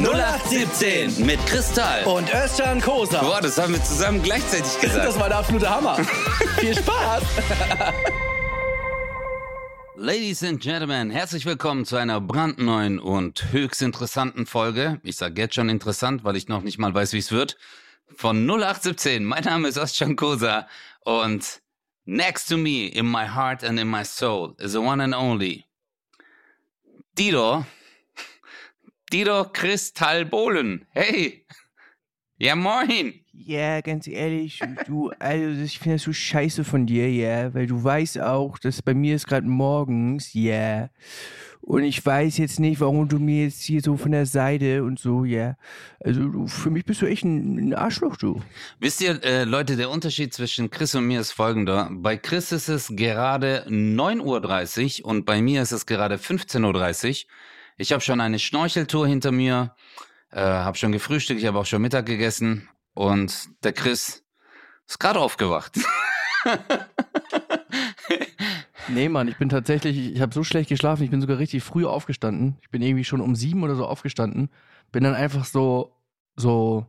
0817 mit Kristall. Und Özcan Kosa. Boah, das haben wir zusammen gleichzeitig gesagt. Das war der absolute Hammer. Viel Spaß. Ladies and Gentlemen, herzlich willkommen zu einer brandneuen und höchst interessanten Folge. Ich sage jetzt schon interessant, weil ich noch nicht mal weiß, wie es wird. Von 0817. Mein Name ist Özcan Kosa und next to me, in my heart and in my soul, is the one and only Dido. Dido Kristallbohlen. Hey. Ja, moin. Ja, ganz ehrlich, du, also ich finde das so scheiße von dir, ja, weil du weißt auch, dass bei mir ist gerade morgens, ja. Und ich weiß jetzt nicht, warum du mir jetzt hier so von der Seite und so, ja. Also du, für mich bist du echt ein, ein Arschloch, du. Wisst ihr, äh, Leute, der Unterschied zwischen Chris und mir ist folgender. Bei Chris ist es gerade 9.30 Uhr und bei mir ist es gerade 15.30 Uhr. Ich habe schon eine Schnorcheltour hinter mir, äh, habe schon gefrühstückt, ich habe auch schon Mittag gegessen und der Chris ist gerade aufgewacht. Nee, Mann, ich bin tatsächlich, ich habe so schlecht geschlafen, ich bin sogar richtig früh aufgestanden. Ich bin irgendwie schon um sieben oder so aufgestanden. Bin dann einfach so, so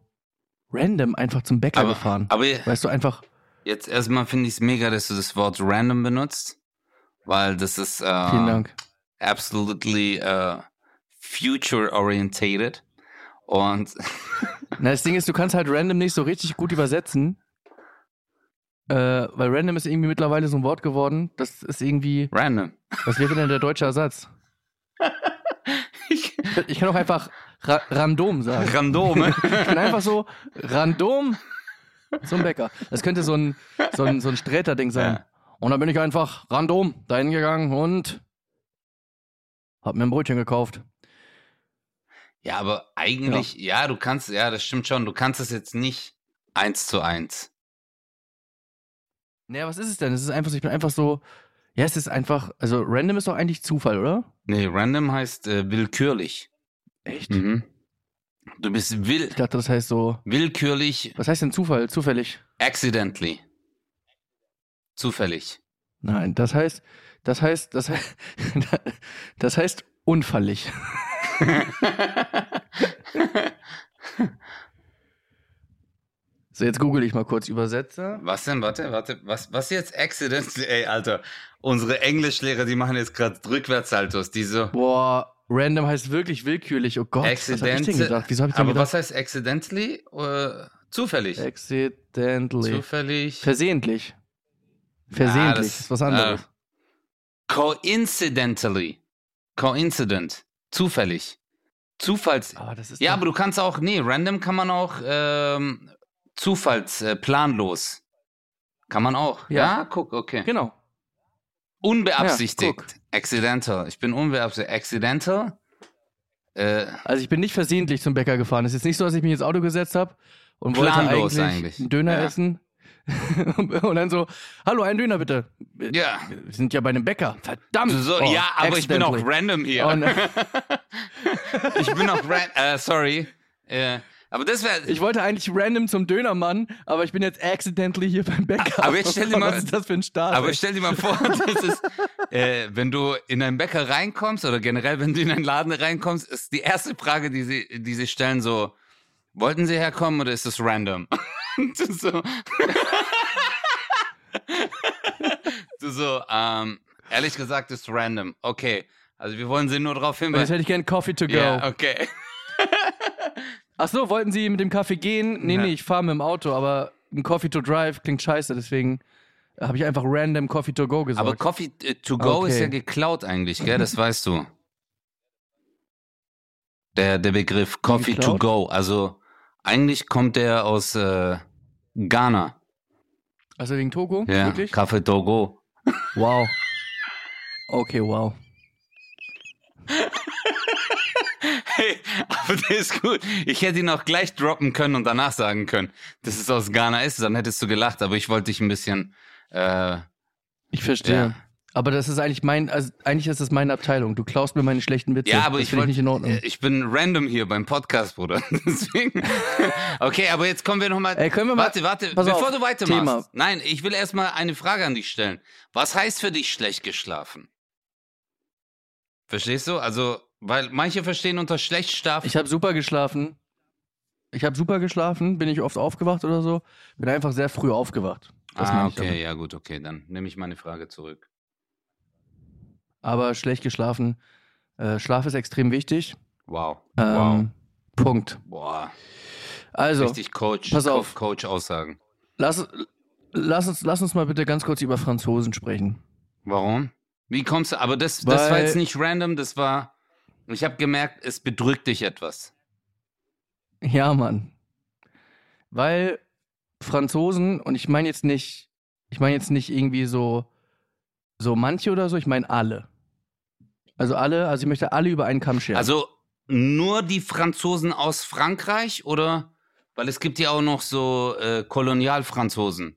random einfach zum Bäcker Aber- gefahren. aber- weißt du, einfach, Jetzt erstmal finde ich es mega, dass du das Wort random benutzt, weil das ist äh, vielen Dank. absolutely äh, future orientated und Na, das Ding ist, du kannst halt random nicht so richtig gut übersetzen. Äh, weil random ist irgendwie mittlerweile so ein Wort geworden. Das ist irgendwie, random. was wäre denn der deutsche Ersatz? Ich, Ich kann auch einfach ra random sagen. random. Ich bin einfach so random zum Bäcker. Das könnte so ein, so ein, so ein Sträter-Ding sein. Ja. Und dann bin ich einfach random dahin gegangen und hab mir ein Brötchen gekauft. Ja, aber eigentlich, ja. du kannst, ja, das stimmt schon, du kannst es jetzt nicht eins zu eins. Naja, was ist es denn? Es ist einfach so, ich bin einfach so, ja, es ist einfach, also random ist doch eigentlich Zufall, oder? Nee, random heißt äh, willkürlich. Echt? Mhm. Du bist will, Ich dachte, das heißt so, willkürlich, was heißt denn Zufall? Zufällig? accidentally. Zufällig. Nein, das heißt, das heißt, das heißt, das heißt unfallig. So, jetzt google ich mal kurz Übersetzer. Was denn? Warte, warte. Was, was jetzt accidentally? Ey, Alter. Unsere Englischlehrer, die machen jetzt gerade Rückwärtssaltos. Die so. Boah, random heißt wirklich willkürlich. Oh Gott, was hab ich denn Accident- gedacht? Wieso hab ich denn Aber gedacht? was heißt accidentally? Äh, zufällig. Accidentally. Zufällig. Versehentlich. Versehentlich das- ist was anderes. äh, coincidentally. Coincident. Zufällig. Zufalls. aber ist Ja, aber du kannst auch, nee, random kann man auch ähm, zufalls, äh, planlos. Kann man auch. Ja, Ja. guck, okay. genau. Unbeabsichtigt. Ja. Accidental. Ich bin unbeabsichtigt. Accidental. Äh, Also ich bin nicht versehentlich zum Bäcker gefahren. Es ist jetzt nicht so, dass ich mich ins Auto gesetzt habe und wollte eigentlich, eigentlich. einen Döner Ja. essen. und dann so, hallo, einen Döner bitte. ja. Wir sind ja bei einem Bäcker. Verdammt. So, Oh, ja, aber ich bin auch random hier. Oh, ne. ich bin auch random. Äh, sorry. Äh, aber das wäre. Ich wollte eigentlich random zum Dönermann, aber ich bin jetzt accidentally hier beim Bäcker. Aber jetzt stell dir mal- Was ist das für ein Start? Aber ey? stell dir mal vor, das ist, äh, wenn du in einen Bäcker reinkommst oder generell, wenn du in einen Laden reinkommst, ist die erste Frage, die sie, die sie stellen, so: Wollten Sie herkommen oder ist es random? Du so, du so, ähm, ehrlich gesagt, ist random. Okay, also wir wollen Sie nur darauf Und jetzt hinweisen. hätte ich gern Coffee to go. Ja, okay. Ach so, wollten Sie mit dem Kaffee gehen? Nee, Ja. nee, ich fahre mit dem Auto, aber ein Coffee to drive klingt scheiße, deswegen habe ich einfach random Coffee to go gesagt. Aber Coffee äh, to go Okay. ist ja geklaut eigentlich, gell? Das weißt du. Der, der Begriff Coffee to go. Also eigentlich kommt der aus äh, Ghana. also wegen Togo? Ja, Wirklich? Kaffee to go. Wow. Okay, wow. Hey, aber der ist gut. Ich hätte ihn auch gleich droppen können und danach sagen können, dass es aus Ghana ist. Dann hättest du gelacht. Aber ich wollte dich ein bisschen. Äh, Ich verstehe. Ja. Aber das ist eigentlich mein, also eigentlich ist das meine Abteilung. Du klaust mir meine schlechten Witze. ja, aber das ich ich nicht in Ordnung. äh, Ich bin random hier beim Podcast, Bruder. Deswegen. Okay, aber jetzt kommen wir nochmal. Können wir mal- Warte, warte, bevor auf, du weitermachst. Thema. Nein, ich will erstmal eine Frage an dich stellen. Was heißt für dich schlecht geschlafen? Verstehst du? Also, Weil manche verstehen unter schlecht schlafen. Ich habe super geschlafen. Ich habe super geschlafen, bin ich oft aufgewacht oder so. Bin einfach sehr früh aufgewacht. Das ah, okay, ja gut, okay, dann nehme ich meine Frage zurück. Aber schlecht geschlafen. Äh, Schlaf ist extrem wichtig. Wow. Ähm, Punkt. wow. Boah. Also, Richtig Coach, pass auf. Coach-Aussagen. lass, lass, uns, lass uns mal bitte ganz kurz über Franzosen sprechen. Warum? Wie kommst du? Aber das, das war jetzt nicht random, das war. Ich habe gemerkt, es bedrückt dich etwas. Ja, Mann. Weil Franzosen, und ich meine jetzt nicht, ich meine jetzt nicht irgendwie so, so manche oder so, ich meine alle. Also alle, also ich möchte alle über einen Kamm scheren. Also nur die Franzosen aus Frankreich oder? Weil es gibt ja auch noch so äh, Kolonialfranzosen.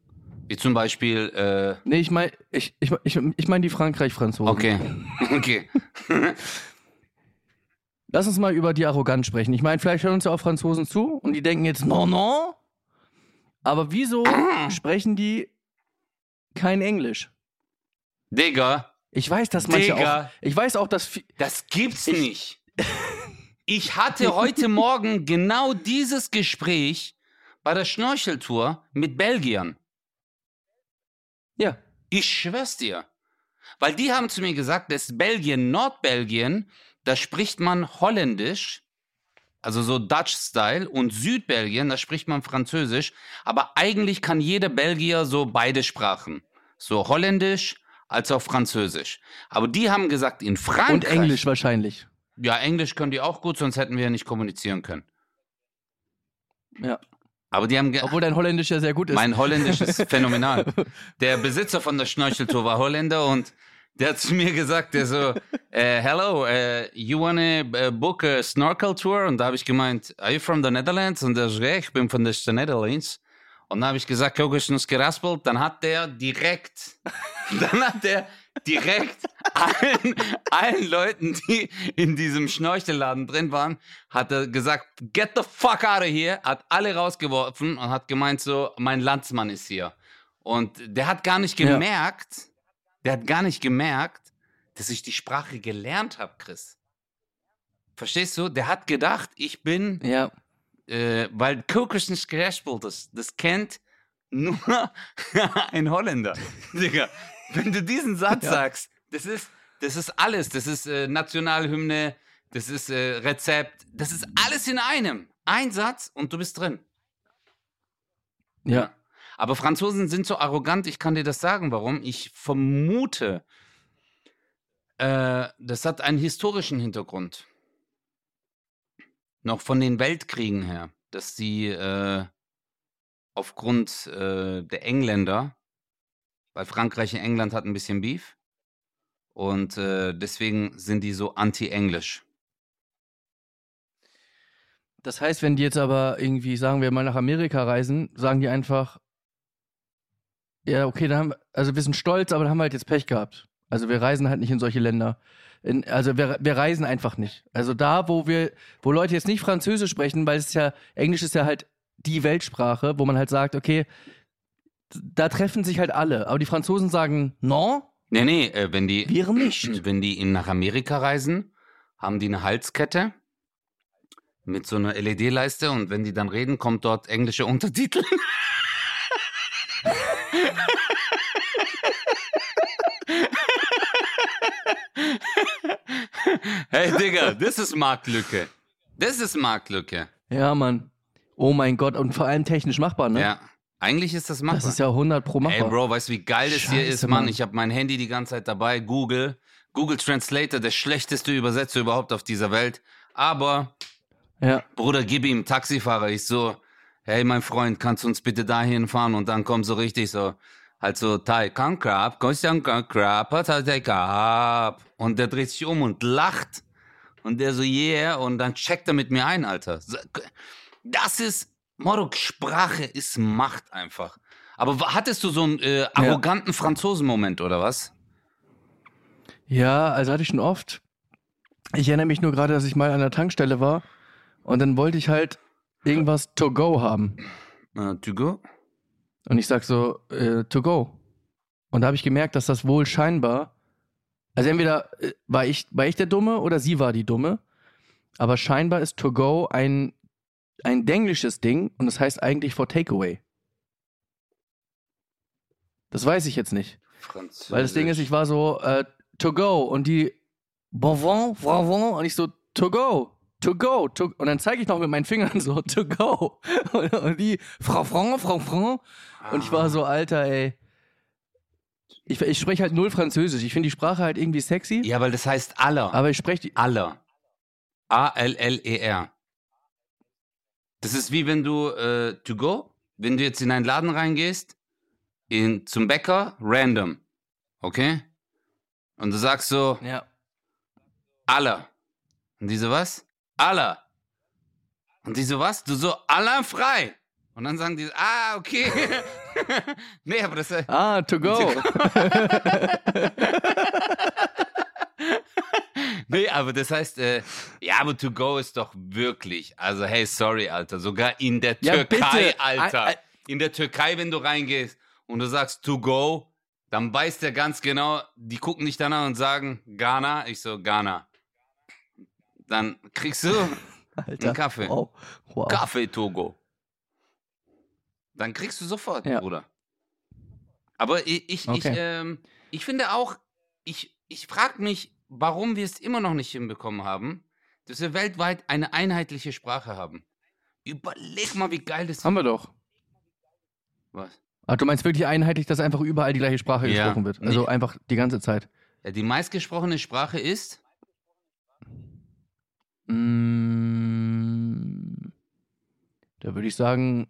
Wie zum Beispiel, äh, nee, ich meine, ich, ich, ich, ich meine die Frankreich-Franzosen. okay, okay. Lass uns mal über die Arroganz sprechen. Ich meine, vielleicht hören uns ja auch Franzosen zu und die denken jetzt, no, no. Aber wieso sprechen die kein Englisch? Digga, Ich weiß, dass manche Digga. auch. Ich weiß auch, dass. das gibt's Ich- nicht. Ich hatte heute Morgen genau dieses Gespräch bei der Schnorcheltour mit Belgiern. Ja. Ich schwör's dir. Weil die haben zu mir gesagt, dass Belgien, Nordbelgien, da spricht man Holländisch, also so Dutch-Style, und Südbelgien, da spricht man Französisch. Aber eigentlich kann jeder Belgier so beide Sprachen. So Holländisch als auch Französisch. Aber die haben gesagt, in Frankreich. Und Englisch wahrscheinlich. Ja, Englisch können die auch gut, sonst hätten wir ja nicht kommunizieren können. Ja. Aber die haben. Obwohl dein Holländisch ja sehr gut ist. Mein Holländisch ist phänomenal. Der Besitzer von der Schnorcheltour war Holländer und der hat zu mir gesagt, der so, äh, hello, äh, you wanna äh, book a snorkel tour? Und da habe ich gemeint, are you from the Netherlands? Und der so, ja, ich bin von der Netherlands. Und dann habe ich gesagt, Kokos nus geraspelt. Dann hat der direkt, dann hat der direkt allen, allen Leuten, die in diesem Schnorchelladen drin waren, hat er gesagt, get the fuck out of here, hat alle rausgeworfen und hat gemeint so, mein Landsmann ist hier. Und der hat gar nicht Ja. gemerkt, der hat gar nicht gemerkt, dass ich die Sprache gelernt habe, Chris. Verstehst du? Der hat gedacht, ich bin ja. Äh, weil Kokos nicht geraspelt ist. Das kennt nur ein Holländer. Digga, wenn du diesen Satz Ja. sagst, das ist, das ist alles. Das ist äh, Nationalhymne, das ist äh, Rezept, das ist alles in einem. Ein Satz und du bist drin. Ja. Aber Franzosen sind so arrogant, ich kann dir das sagen, warum. Ich vermute, äh, das hat einen historischen Hintergrund. Noch von den Weltkriegen her, dass sie äh, aufgrund äh, der Engländer, weil Frankreich und England hatten ein bisschen Beef, und äh, deswegen sind die so anti-englisch. Das heißt, wenn die jetzt aber irgendwie, sagen wir mal, nach Amerika reisen, sagen die einfach, ja, okay, dann haben also wir sind stolz, aber dann haben wir halt jetzt Pech gehabt. Also wir reisen halt nicht in solche Länder. In, also wir, wir reisen einfach nicht. Also da, wo wir, wo Leute jetzt nicht Französisch sprechen, weil es ist ja, Englisch ist ja halt die Weltsprache, wo man halt sagt, okay, da treffen sich halt alle. Aber die Franzosen sagen, non, Nee, nee, äh, wenn die, wir nicht. wenn die in, nach Amerika reisen, haben die eine Halskette mit so einer LED-Leiste und wenn die dann reden, kommt dort englische Untertitel. hey Digga, das ist Marktlücke. Das ist Marktlücke. Ja, Mann. Oh mein Gott, und vor allem technisch machbar, ne? Ja, eigentlich ist das machbar. Das ist ja 100 pro machbar. Ey, Bro, weißt du, wie geil das hier Scheiße, ist, Mann? Mann. Ich habe mein Handy die ganze Zeit dabei, Google. Google Translator, der schlechteste Übersetzer überhaupt auf dieser Welt. Aber, Ja. Bruder, gib ihm Taxifahrer. Ich so, hey, mein Freund, kannst du uns bitte dahin fahren? Und dann kommt so richtig so, halt so, Tai Kang Krab, Kang Krab, Tai Krab. Und der dreht sich um und lacht. Und der so, yeah. Und dann checkt er mit mir ein, Alter. Das ist, Moro, Sprache ist Macht einfach. Aber hattest du so einen äh, arroganten Franzosen-Moment oder was? Ja, also hatte ich schon oft. Ich erinnere mich nur gerade, dass ich mal an der Tankstelle war und dann wollte ich halt irgendwas to go haben. Äh, to go? Und ich sag so, äh, to go. Und da habe ich gemerkt, dass das wohl scheinbar Also entweder äh, war ich, war ich der Dumme oder sie war die Dumme. Aber scheinbar ist To Go ein, ein denglisches Ding und das heißt eigentlich for Takeaway. Das weiß ich jetzt nicht. Weil das Ding ist, ich war so äh, To Go und die Bonbon, Bonbon und ich so To Go. To go, to, und dann zeige ich noch mit meinen Fingern so, to go. Und, und die, Frau Franc, Frau Franc. Und ich war so, Alter, ey. Ich, ich spreche halt null Französisch. Ich finde die Sprache halt irgendwie sexy. Ja, weil das heißt aller. Aber ich spreche die. aller. A-L-L-E-R. Das ist wie wenn du äh, to go, wenn du jetzt in einen Laden reingehst, in, zum Bäcker, random. Okay? Und du sagst so, Ja. aller. Und die so, was? Aller. Und die so, was? Du so, aller frei. Und dann sagen die, ah, okay. nee, aber das, äh, Ah, to go. nee, aber das heißt, äh, ja, aber to go ist doch wirklich, also hey, sorry, Alter, sogar in der Ja, Türkei, bitte. Alter, Ei- ei- in der Türkei, wenn du reingehst und du sagst to go, dann weiß der ganz genau, die gucken dich dann an und sagen, Ghana, ich so, Ghana. Dann kriegst du Alter. einen Kaffee. Wow. wow. Kaffee Togo. Dann kriegst du sofort, Ja. Bruder. Aber ich, ich, ich, Okay. ähm, ich finde auch, ich, ich frage mich, warum wir es immer noch nicht hinbekommen haben, dass wir weltweit eine einheitliche Sprache haben. Überleg mal, wie geil das Haben wir doch. was. Ach, du meinst wirklich einheitlich, dass einfach überall die gleiche Sprache Ja. gesprochen wird? Also Nee. einfach die ganze Zeit. Ja, die meistgesprochene Sprache ist Mm, da würde ich sagen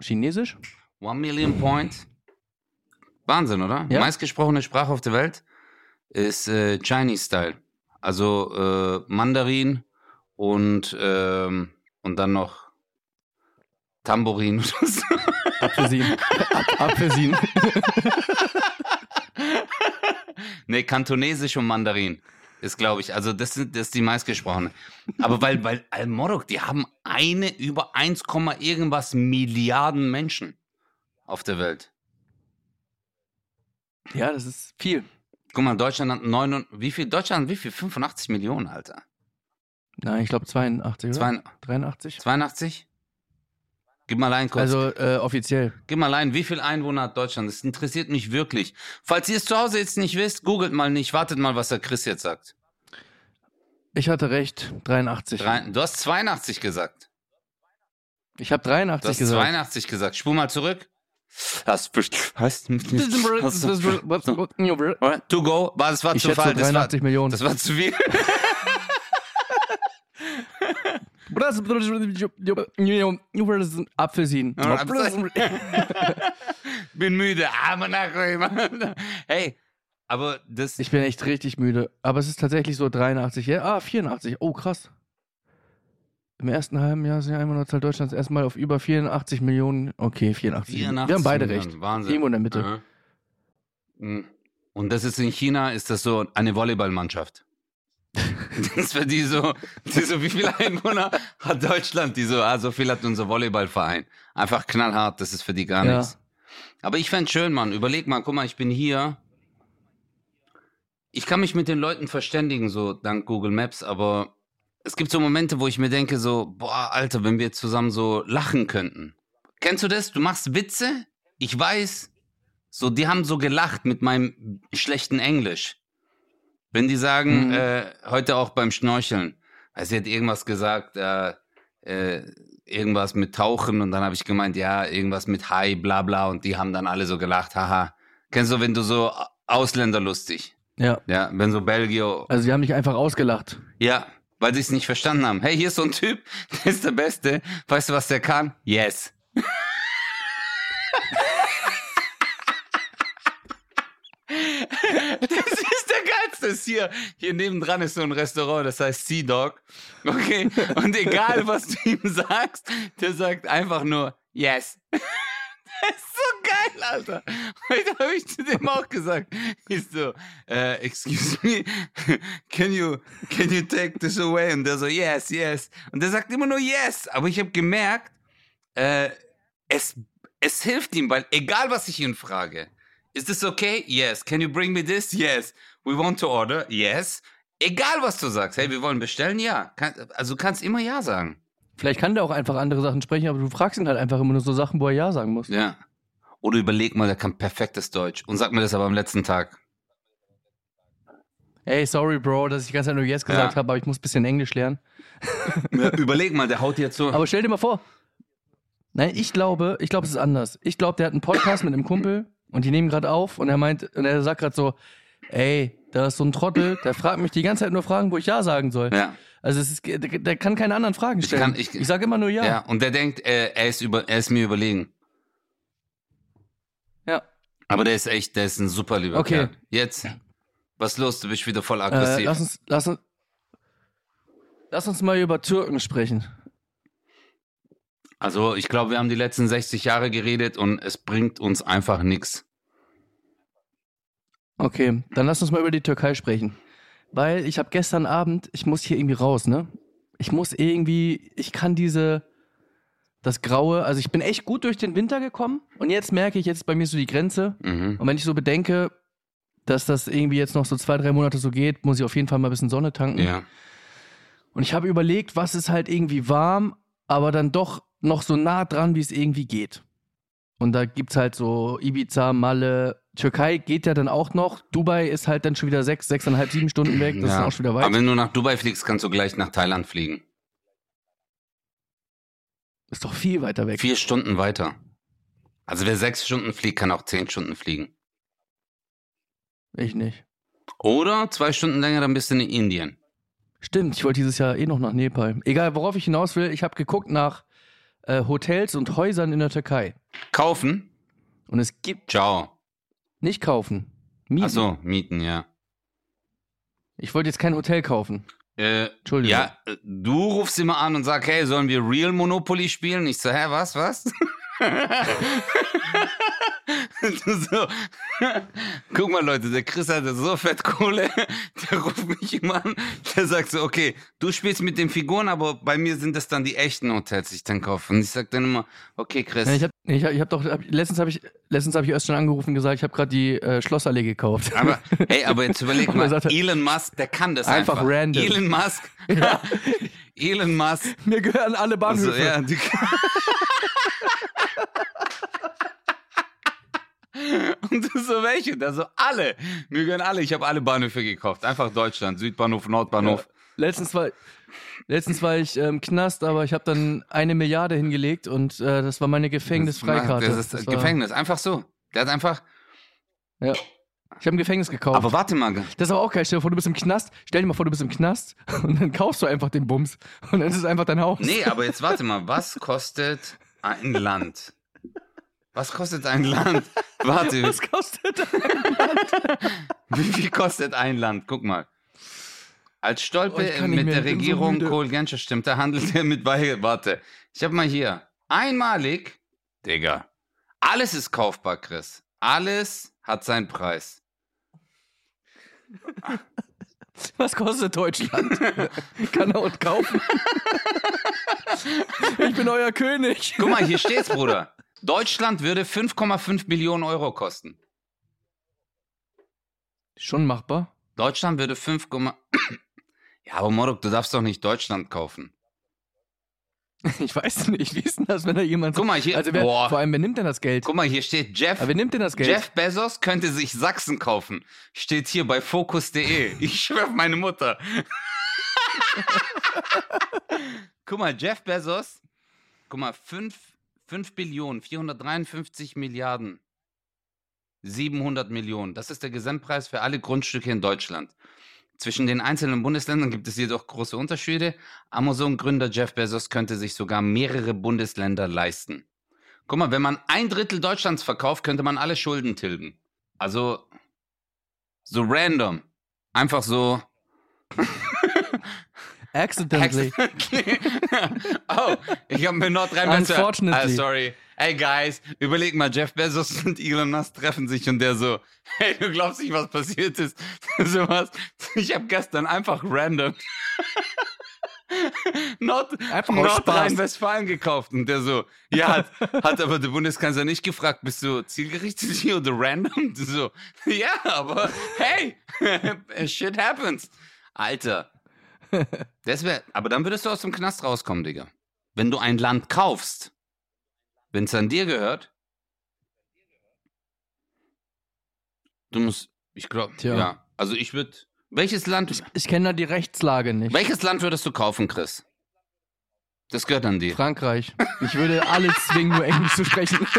Chinesisch. One Million Point. Wahnsinn, oder? Die Ja. meistgesprochene Sprache auf der Welt ist äh, Chinese Style. Also äh, Mandarin und, ähm, und dann noch Tambourin. Apfelsin. Ap Apfelsin. nee, Kantonesisch und Mandarin ist, glaube ich, also das, sind, das ist die meistgesprochene. Aber weil, weil Al-Morok, die haben eine über 1, irgendwas Milliarden Menschen auf der Welt. Ja, das ist viel. Guck mal, Deutschland hat 9, wie viel? Deutschland, wie viel? 85 Millionen, Alter. Nein, ich glaube 82, oder? Zwei- 83? 82? Gib mal ein kurz. Also äh, offiziell. Gib mal ein, wie viel Einwohner hat Deutschland? Das interessiert mich wirklich. Falls ihr es zu Hause jetzt nicht wisst, googelt mal nicht, wartet mal, was der Chris jetzt sagt. Ich hatte recht, 83. Drei, du hast 82 gesagt. Ich habe 83 Du hast gesagt. 82 gesagt. Spul mal zurück. Das heißt, to go, war das war Ich zu schätze viel. so Das war, 83 Millionen. das war zu viel. Apfelsin. Bin müde. Ah. Hey, aber das. Ich bin echt richtig müde. Aber es ist tatsächlich so 83. Ja, ah, 84. Oh, krass. Im ersten halben Jahr ist die Einwohnerzahl Deutschlands erstmal auf über 84 Millionen. Okay, 84. 84 Wir haben beide Millionen. recht. Wahnsinn. Irgendwo in der Mitte. Aha. Mhm. Und das ist in China, ist das so eine Volleyballmannschaft. das ist für die so, die so, wie viele Einwohner hat Deutschland? Die so, ah, so viel hat unser Volleyballverein. Einfach knallhart, das ist für die gar Ja. nichts. Aber ich fänd's schön, Mann. Überleg mal, guck mal, ich bin hier. Ich kann mich mit den Leuten verständigen, so dank Google Maps, aber es gibt so Momente, wo ich mir denke, so, boah, Alter, wenn wir zusammen so lachen könnten. Kennst du das? Du machst Witze? Ich weiß, so, die haben so gelacht mit meinem schlechten Englisch. Wenn die sagen, Mhm. äh, heute auch beim Schnorcheln, also sie hat irgendwas gesagt, äh, äh, irgendwas mit Tauchen und dann habe ich gemeint, ja, irgendwas mit Hai, bla bla und die haben dann alle so gelacht, haha. Kennst du, wenn du so Ausländerlustig, Ja. ja, wenn so Belgier, Also, sie haben dich einfach ausgelacht. ja, weil sie es nicht verstanden haben. Hey, hier ist so ein Typ, der ist der Beste. Weißt du, was der kann? Yes. Das ist Das Hier, hier nebendran ist so ein Restaurant, das heißt Sea Dog. Okay. Und egal, was du ihm sagst, der sagt einfach nur Yes. Das ist so geil, Alter. Heute habe ich zu dem auch gesagt. Ich so, äh, excuse me, can you, can you take this away? Und der so, yes, yes. Und der sagt immer nur yes. Aber ich habe gemerkt, äh, es, es hilft ihm, weil egal was ich ihn frage, ist this okay? Yes. Can you bring me this? Yes. We want to order. Yes. Egal, was du sagst. Hey, wir wollen bestellen. Ja. Also du kannst immer Ja sagen. Vielleicht kann der auch einfach andere Sachen sprechen, aber du fragst ihn halt einfach immer nur so Sachen, wo er Ja sagen muss. Ja. Oder überleg mal, der kann perfektes Deutsch. Und sag mir das aber am letzten Tag. Ey, sorry, Bro, dass ich die ganze Zeit nur Yes gesagt Ja. habe, aber ich muss ein bisschen Englisch lernen. Ja, überleg mal, der haut dir zu. Aber stell dir mal vor. Nein, ich glaube, ich glaube, es ist anders. Ich glaube, der hat einen Podcast mit einem Kumpel und die nehmen gerade auf und er meint, und er sagt gerade so, ey, da ist so ein Trottel, der fragt mich die ganze Zeit nur Fragen, wo ich Ja sagen soll. ja. Also es ist, der, der kann keine anderen Fragen stellen. kann- ich ich- sage immer nur Ja. ja. Und der denkt, äh, er, ist über, er ist mir überlegen. Ja. Aber der ist echt, der ist ein super lieber Okay. Kerl. Jetzt, was ist los? Du bist wieder voll Äh, aggressiv. lass uns, lass uns, lass uns mal über Türken sprechen. Also ich glaube, wir haben die letzten 60 Jahre geredet und es bringt uns einfach nichts. Okay, dann lass uns mal über die Türkei sprechen. Weil ich habe gestern Abend, ich muss hier irgendwie raus, ne? Ich muss irgendwie, ich kann diese, das Graue, also ich bin echt gut durch den Winter gekommen und jetzt merke ich, jetzt ist bei mir so die Grenze. Mhm. Und wenn ich so bedenke, dass das irgendwie jetzt noch so zwei, drei Monate so geht, muss ich auf jeden Fall mal ein bisschen Sonne tanken. Ja. Und ich habe überlegt, was ist halt irgendwie warm, aber dann doch noch so nah dran, wie es irgendwie geht. Und da gibt's halt so Ibiza, Malle, Türkei geht ja dann auch noch. Dubai ist halt dann schon wieder sechs, sechseinhalb, sieben Stunden weg. Das ja. ist auch schon wieder weit. Aber wenn du nach Dubai fliegst, kannst du gleich nach Thailand fliegen. ist doch viel weiter weg. Vier Stunden weiter. Also wer sechs Stunden fliegt, kann auch zehn Stunden fliegen. Ich nicht. Oder zwei Stunden länger, dann bist du in Indien. Stimmt, ich wollte dieses Jahr eh noch nach Nepal. Egal, worauf ich hinaus will, ich habe geguckt nach äh, Hotels und Häusern in der Türkei. Kaufen? Und es gibt Ciao. Nicht kaufen. Mieten. Ach so, mieten, ja. Ich wollte jetzt kein Hotel kaufen. Äh, Entschuldigung. ja, äh, du rufst immer an und sagst, hey, sollen wir Real Monopoly spielen? Ich so, hä, was, was? so, guck mal Leute, der Chris hatte so fett Kohle, der ruft mich immer an, der sagt so, okay, du spielst mit den Figuren, aber bei mir sind das dann die echten Hotels, die ich dann kaufe. Und ich sag dann immer, okay Chris, Ja, ich habe ich hab, ich hab doch hab, letztens habe ich letztens habe ich erst schon angerufen und gesagt, ich habe gerade die äh, Schlossallee gekauft. aber, hey, aber jetzt überleg er mal, sagt- Elon Musk, der kann das Einfach einfach. random. Elon Musk, Elon Musk, Mir gehören alle Bahnhöfe. Also, ja, die Und so welche? Da so alle. Mir gehören alle. Ich habe alle Bahnhöfe gekauft. Einfach Deutschland. Südbahnhof, Nordbahnhof. Letztens war letztens war ich ähm, Knast, aber ich habe dann eine Milliarde hingelegt und äh, das war meine Gefängnisfreikarte. Das ist Das war- Gefängnis. Einfach so. Der hat einfach. Ja. Ich habe ein Gefängnis gekauft. Aber warte mal. das ist aber auch geil. Stell dir vor, du bist im Knast. Stell dir mal vor, du bist im Knast und dann kaufst du einfach den Bums und dann ist es einfach dein Haus. Nee, aber jetzt warte mal. Was kostet ein Land? Was kostet ein Land? Warte, Was kostet das? wie viel kostet ein Land? Guck mal. Als Stolpe Oh, ich mit mehr, der ich so Regierung müde. Kohl Genscher stimmt, da handelt er mit bei. Warte, ich hab mal hier. Einmalig, Digga. Alles ist kaufbar, Chris. Alles hat seinen Preis. Was kostet Deutschland? Kann er und kaufen. ich bin euer König. Guck mal, hier steht's, Bruder. Deutschland würde 5,5 Millionen Euro kosten. Schon machbar. Deutschland würde 5, ja, aber Morok, du darfst doch nicht Deutschland kaufen. Ich weiß nicht, wie ist denn das, wenn da jemand Guck mal hier, Also wer, boah. vor allem, wer nimmt denn das Geld? Guck mal, hier steht Jeff. Aber wer nimmt denn das Geld? Jeff Bezos könnte sich Sachsen kaufen. Steht hier bei Focus.de. Ich schwör auf meine Mutter. Guck mal, Jeff Bezos. Guck mal, 5, 5 Billionen, 453 Milliarden, 700 Millionen. Das ist der Gesamtpreis für alle Grundstücke in Deutschland. Zwischen den einzelnen Bundesländern gibt es jedoch große Unterschiede. Amazon-Gründer Jeff Bezos könnte sich sogar mehrere Bundesländer leisten. Guck mal, wenn man ein Drittel Deutschlands verkauft, könnte man alle Schulden tilgen. Also so random. Einfach so. Accidentally. oh, ich habe mir Nordrhein-Westfalen. Unfortunately. Ah, sorry. Hey guys, überleg mal, Jeff Bezos und Elon Musk treffen sich und der so, hey, du glaubst nicht, was passiert ist. so was. Ich habe gestern einfach random Nord. Nordrhein-Westfalen gekauft. Und der so, ja, hat, hat aber der Bundeskanzler nicht gefragt, bist du zielgerichtet hier oder random? So, ja, aber hey, shit happens. Alter. Das wär, aber dann würdest du aus dem Knast rauskommen, Digga. Wenn du ein Land kaufst, wenn es an dir gehört, du musst, ich glaube, ja. Also ich würde, welches Land, Ich kenne da die Rechtslage nicht. welches Land würdest du kaufen, Chris? Das gehört an dir. Frankreich. Ich würde alle zwingen, nur Englisch zu sprechen.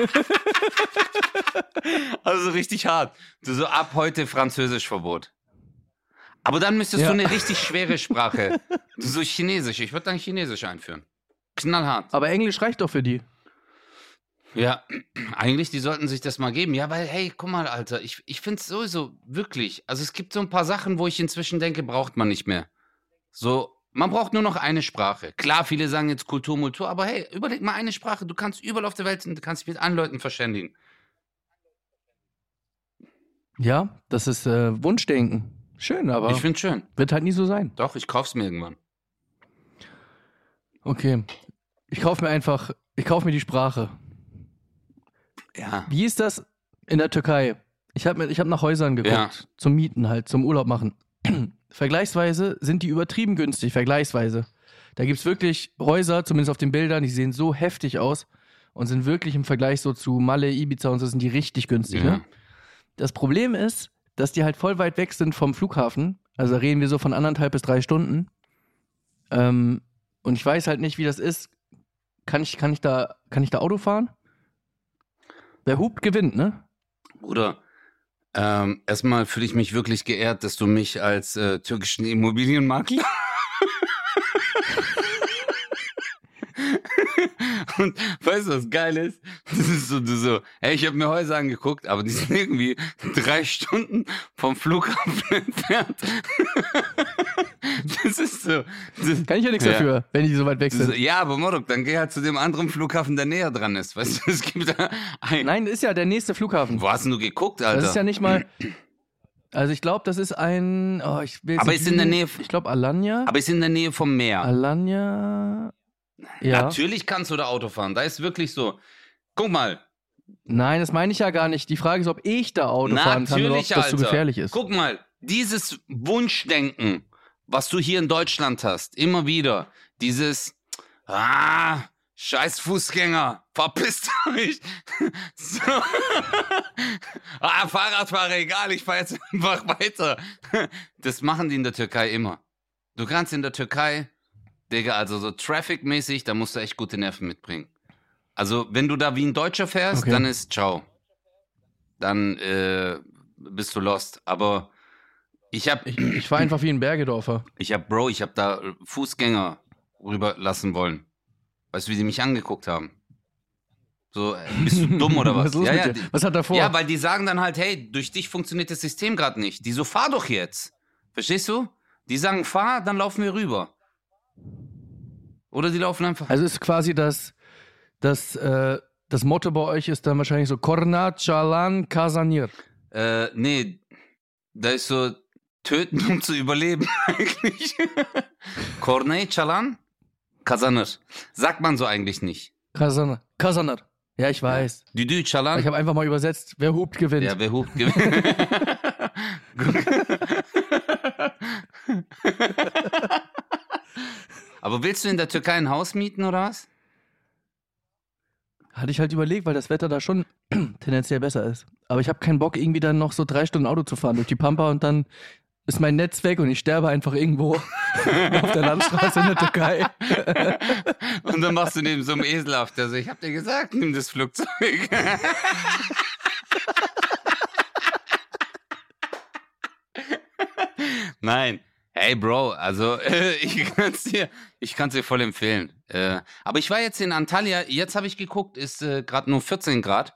Also richtig hart. Du so ab heute Französischverbot. Aber dann müsstest Ja. du eine richtig schwere Sprache. So Chinesisch. Ich würde dann Chinesisch einführen. Knallhart. Aber Englisch reicht doch für die. Ja, eigentlich, die sollten sich das mal geben. Ja, weil, hey, guck mal, Alter, ich, ich finde es sowieso wirklich. Also es gibt so ein paar Sachen, wo ich inzwischen denke, braucht man nicht mehr. So, man braucht nur noch eine Sprache. Klar, viele sagen jetzt Kultur, Multur, aber hey, überleg mal eine Sprache. Du kannst überall auf der Welt du kannst dich mit allen Leuten verständigen. Ja, das ist äh, Wunschdenken. Schön, aber Ich finde schön. wird halt nie so sein. Doch, ich kauf's mir irgendwann. Okay. Ich kaufe mir einfach, ich kaufe mir die Sprache. Ja. Wie ist das in der Türkei? Ich habe ich hab nach Häusern geguckt, Ja. zum Mieten halt, zum Urlaub machen. Vergleichsweise sind die übertrieben günstig, vergleichsweise. Da gibt es wirklich Häuser, zumindest auf den Bildern, die sehen so heftig aus und sind wirklich im Vergleich so zu Malle, Ibiza und so sind die richtig günstig. Ja. Ne? Das Problem ist, dass die halt voll weit weg sind vom Flughafen. Also da reden wir so von anderthalb bis drei Stunden. Ähm, und ich weiß halt nicht, wie das ist. Kann ich, kann ich, da, kann ich da Auto fahren? Wer hupt, gewinnt, ne? Bruder, ähm, erstmal fühle ich mich wirklich geehrt, dass du mich als äh, türkischen Immobilienmakler Und weißt du, was geil ist? Das ist so, du so, hey, ich habe mir Häuser angeguckt, aber die sind irgendwie drei Stunden vom Flughafen entfernt. Das ist so. Das, Kann ich ja nichts Ja. dafür, wenn die so weit weg ist sind. ja, aber Morok, dann geh halt zu dem anderen Flughafen, der näher dran ist. Weißt du, es gibt da ein. Nein, das ist ja der nächste Flughafen. Wo hast denn du geguckt, Alter? Das ist ja nicht mal. Also ich glaube, das ist ein. Oh, ich will Aber nicht ist in der. Nähe- Ich glaube Alanya. aber ist in der Nähe vom Meer. Alanya. Ja. Natürlich kannst du da Auto fahren. Da ist wirklich so. Guck mal. Nein, das meine ich ja gar nicht. Die Frage ist, ob ich da Auto fahren kann oder ob Natürlich, das Alter. zu gefährlich ist. Guck mal, dieses Wunschdenken, was du hier in Deutschland hast, immer wieder, dieses, ah, scheiß Fußgänger, verpisst euch. So. ah, Fahrradfahrer, egal, ich fahr jetzt einfach weiter. Das machen die in der Türkei immer. Du kannst in der Türkei, Digga, also so traffic-mäßig, da musst du echt gute Nerven mitbringen. Also, wenn du da wie ein Deutscher fährst, Okay. dann ist ciao. Dann äh, bist du lost. Aber ich hab, Ich, ich fahre einfach wie ein Bergedorfer. ich hab, Bro, ich hab da Fußgänger rüberlassen wollen. Weißt du, wie die mich angeguckt haben? So, äh, bist du dumm oder was? Was ja, ja, die, Was hat er vor? ja, weil die sagen dann halt, hey, durch dich funktioniert das System gerade nicht. Die so, fahr doch jetzt. Verstehst du? Die sagen, fahr, dann laufen wir rüber. Oder die laufen einfach. also ist quasi das, das, äh, das Motto bei euch ist dann wahrscheinlich so Korna Chalan Kazanir. Äh, nee, da ist so töten, um zu überleben eigentlich. Korney Çalan, kazanır. Sagt man so eigentlich nicht. Kazanır. Kazanır. Ja, ich weiß. Düdü Ich Çalan. habe einfach mal übersetzt, wer hupt, gewinnt. Ja, wer hupt gewinnt. Willst du in der Türkei ein Haus mieten oder was? Hatte ich halt überlegt, weil das Wetter da schon tendenziell besser ist. Aber ich habe keinen Bock, irgendwie dann noch so drei Stunden Auto zu fahren durch die Pampa und dann ist mein Netz weg und ich sterbe einfach irgendwo auf der Landstraße in der Türkei. Und dann machst du neben so einem Esel auf, der so, ich hab dir gesagt, nimm das Flugzeug. Nein. Hey Bro, also äh, ich kann's dir, ich kann's dir voll empfehlen. Äh, aber ich war jetzt in Antalya, jetzt habe ich geguckt, ist äh, gerade nur 14 Grad.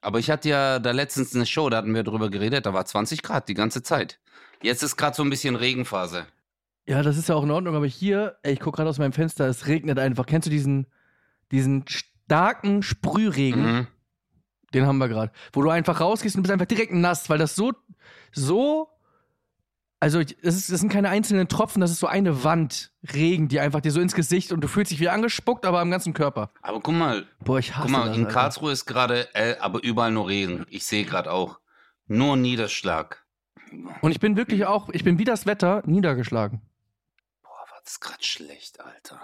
Aber ich hatte ja da letztens eine Show, da hatten wir drüber geredet, da war 20 Grad die ganze Zeit. Jetzt ist gerade so ein bisschen Regenphase. Ja, das ist ja auch in Ordnung, aber hier, ey, ich gucke gerade aus meinem Fenster, es regnet einfach. Kennst du diesen, diesen starken Sprühregen? Mhm. Den haben wir gerade. Wo du einfach rausgehst und bist einfach direkt nass, weil das so, so Also, das, ist, das sind keine einzelnen Tropfen, das ist so eine Wand Regen, die einfach dir so ins Gesicht und du fühlst dich wie angespuckt, aber am ganzen Körper. Aber guck mal, Boah, ich hasse guck mal, das, in Alter. Karlsruhe ist gerade, äh, aber überall nur Regen. Ich sehe gerade auch. Nur Niederschlag. Und ich bin wirklich auch, ich bin wie das Wetter niedergeschlagen. Boah, war das gerade schlecht, Alter.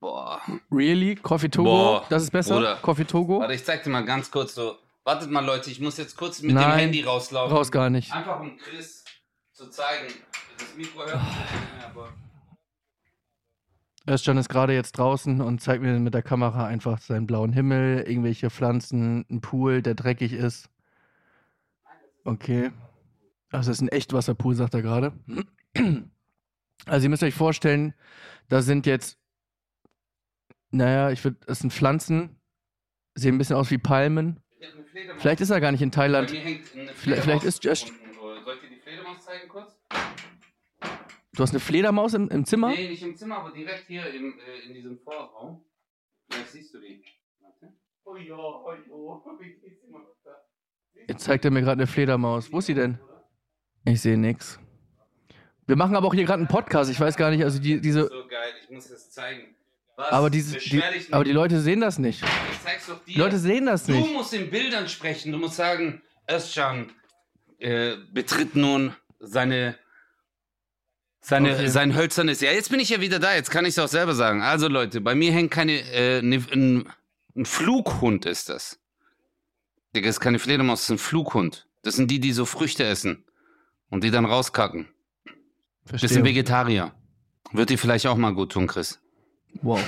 Boah. Really? Coffee Togo? Boah, das ist besser? Bruder. Coffee Togo? Warte, ich zeig dir mal ganz kurz so. Wartet mal, Leute, ich muss jetzt kurz mit dem Nein, Handy rauslaufen. Raus gar nicht. Einfach um Chris zu zeigen. Das Mikro hört nicht aber. Özcan ist gerade jetzt draußen und zeigt mir mit der Kamera einfach seinen blauen Himmel, irgendwelche Pflanzen, einen Pool, der dreckig ist. Okay. Also, das ist ein Echtwasserpool, sagt er gerade. Also, ihr müsst euch vorstellen, da sind jetzt, naja, ich würde, das sind Pflanzen, sehen ein bisschen aus wie Palmen. Vielleicht ist er gar nicht in Thailand. Vielleicht- vielleicht ist Just- unten so. Soll ich dir die Fledermaus zeigen kurz? Du hast eine Fledermaus im, im Zimmer? Nee, nicht im Zimmer, aber direkt hier im, äh, in diesem Vorraum. Vielleicht siehst du die. Warte. Oh ja, oh ja. Wie geht's da? Jetzt zeigt er mir gerade eine Fledermaus. Wo ist sie denn? Ich sehe nix. Wir machen aber auch hier gerade einen Podcast. Ich weiß gar nicht, also die, diese. So geil, ich muss das zeigen. Was? Aber, diese, die, aber die Leute sehen das nicht. ich zeig's doch dir. Die Leute sehen das du nicht. musst in Bildern sprechen. Du musst sagen, Özcan äh, betritt nun seine. Seine, Okay. Sein hölzernes. Ja, jetzt bin ich ja wieder da. Jetzt kann ich es auch selber sagen. Also, Leute, bei mir hängt keine. Äh, ne, ein, ein Flughund ist das. Digga, das ist keine Fledermaus, das ist ein Flughund. Das sind die, die so Früchte essen. Und die dann rauskacken. Bisschen Verstehe. Vegetarier. Wird dir vielleicht auch mal gut tun, Chris. Wow.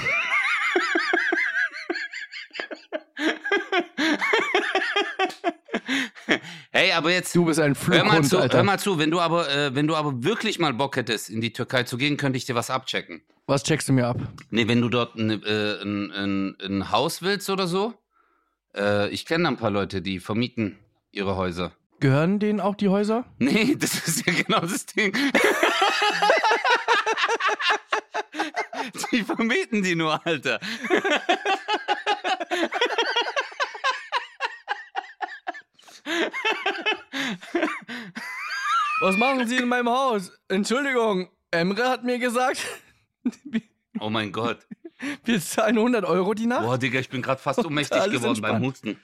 Hey, aber jetzt. Du bist ein Hör mal Flughund, zu, Alter. hör mal zu, wenn du aber, äh, wenn du aber wirklich mal Bock hättest, in die Türkei zu gehen, könnte ich dir was abchecken. Was checkst du mir ab? Nee, wenn du dort ein, äh, ein, ein, ein Haus willst oder so. Äh, ich kenne da ein paar Leute, die vermieten ihre Häuser. Gehören denen auch die Häuser? Nee, das ist ja genau das Ding. die vermieten die nur, Alter. Was machen Sie in meinem Haus? Entschuldigung, Emre hat mir gesagt, Oh mein Gott. wir zahlen 100 Euro die Nacht. Boah, Digga, ich bin gerade fast ohnmächtig geworden beim Husten.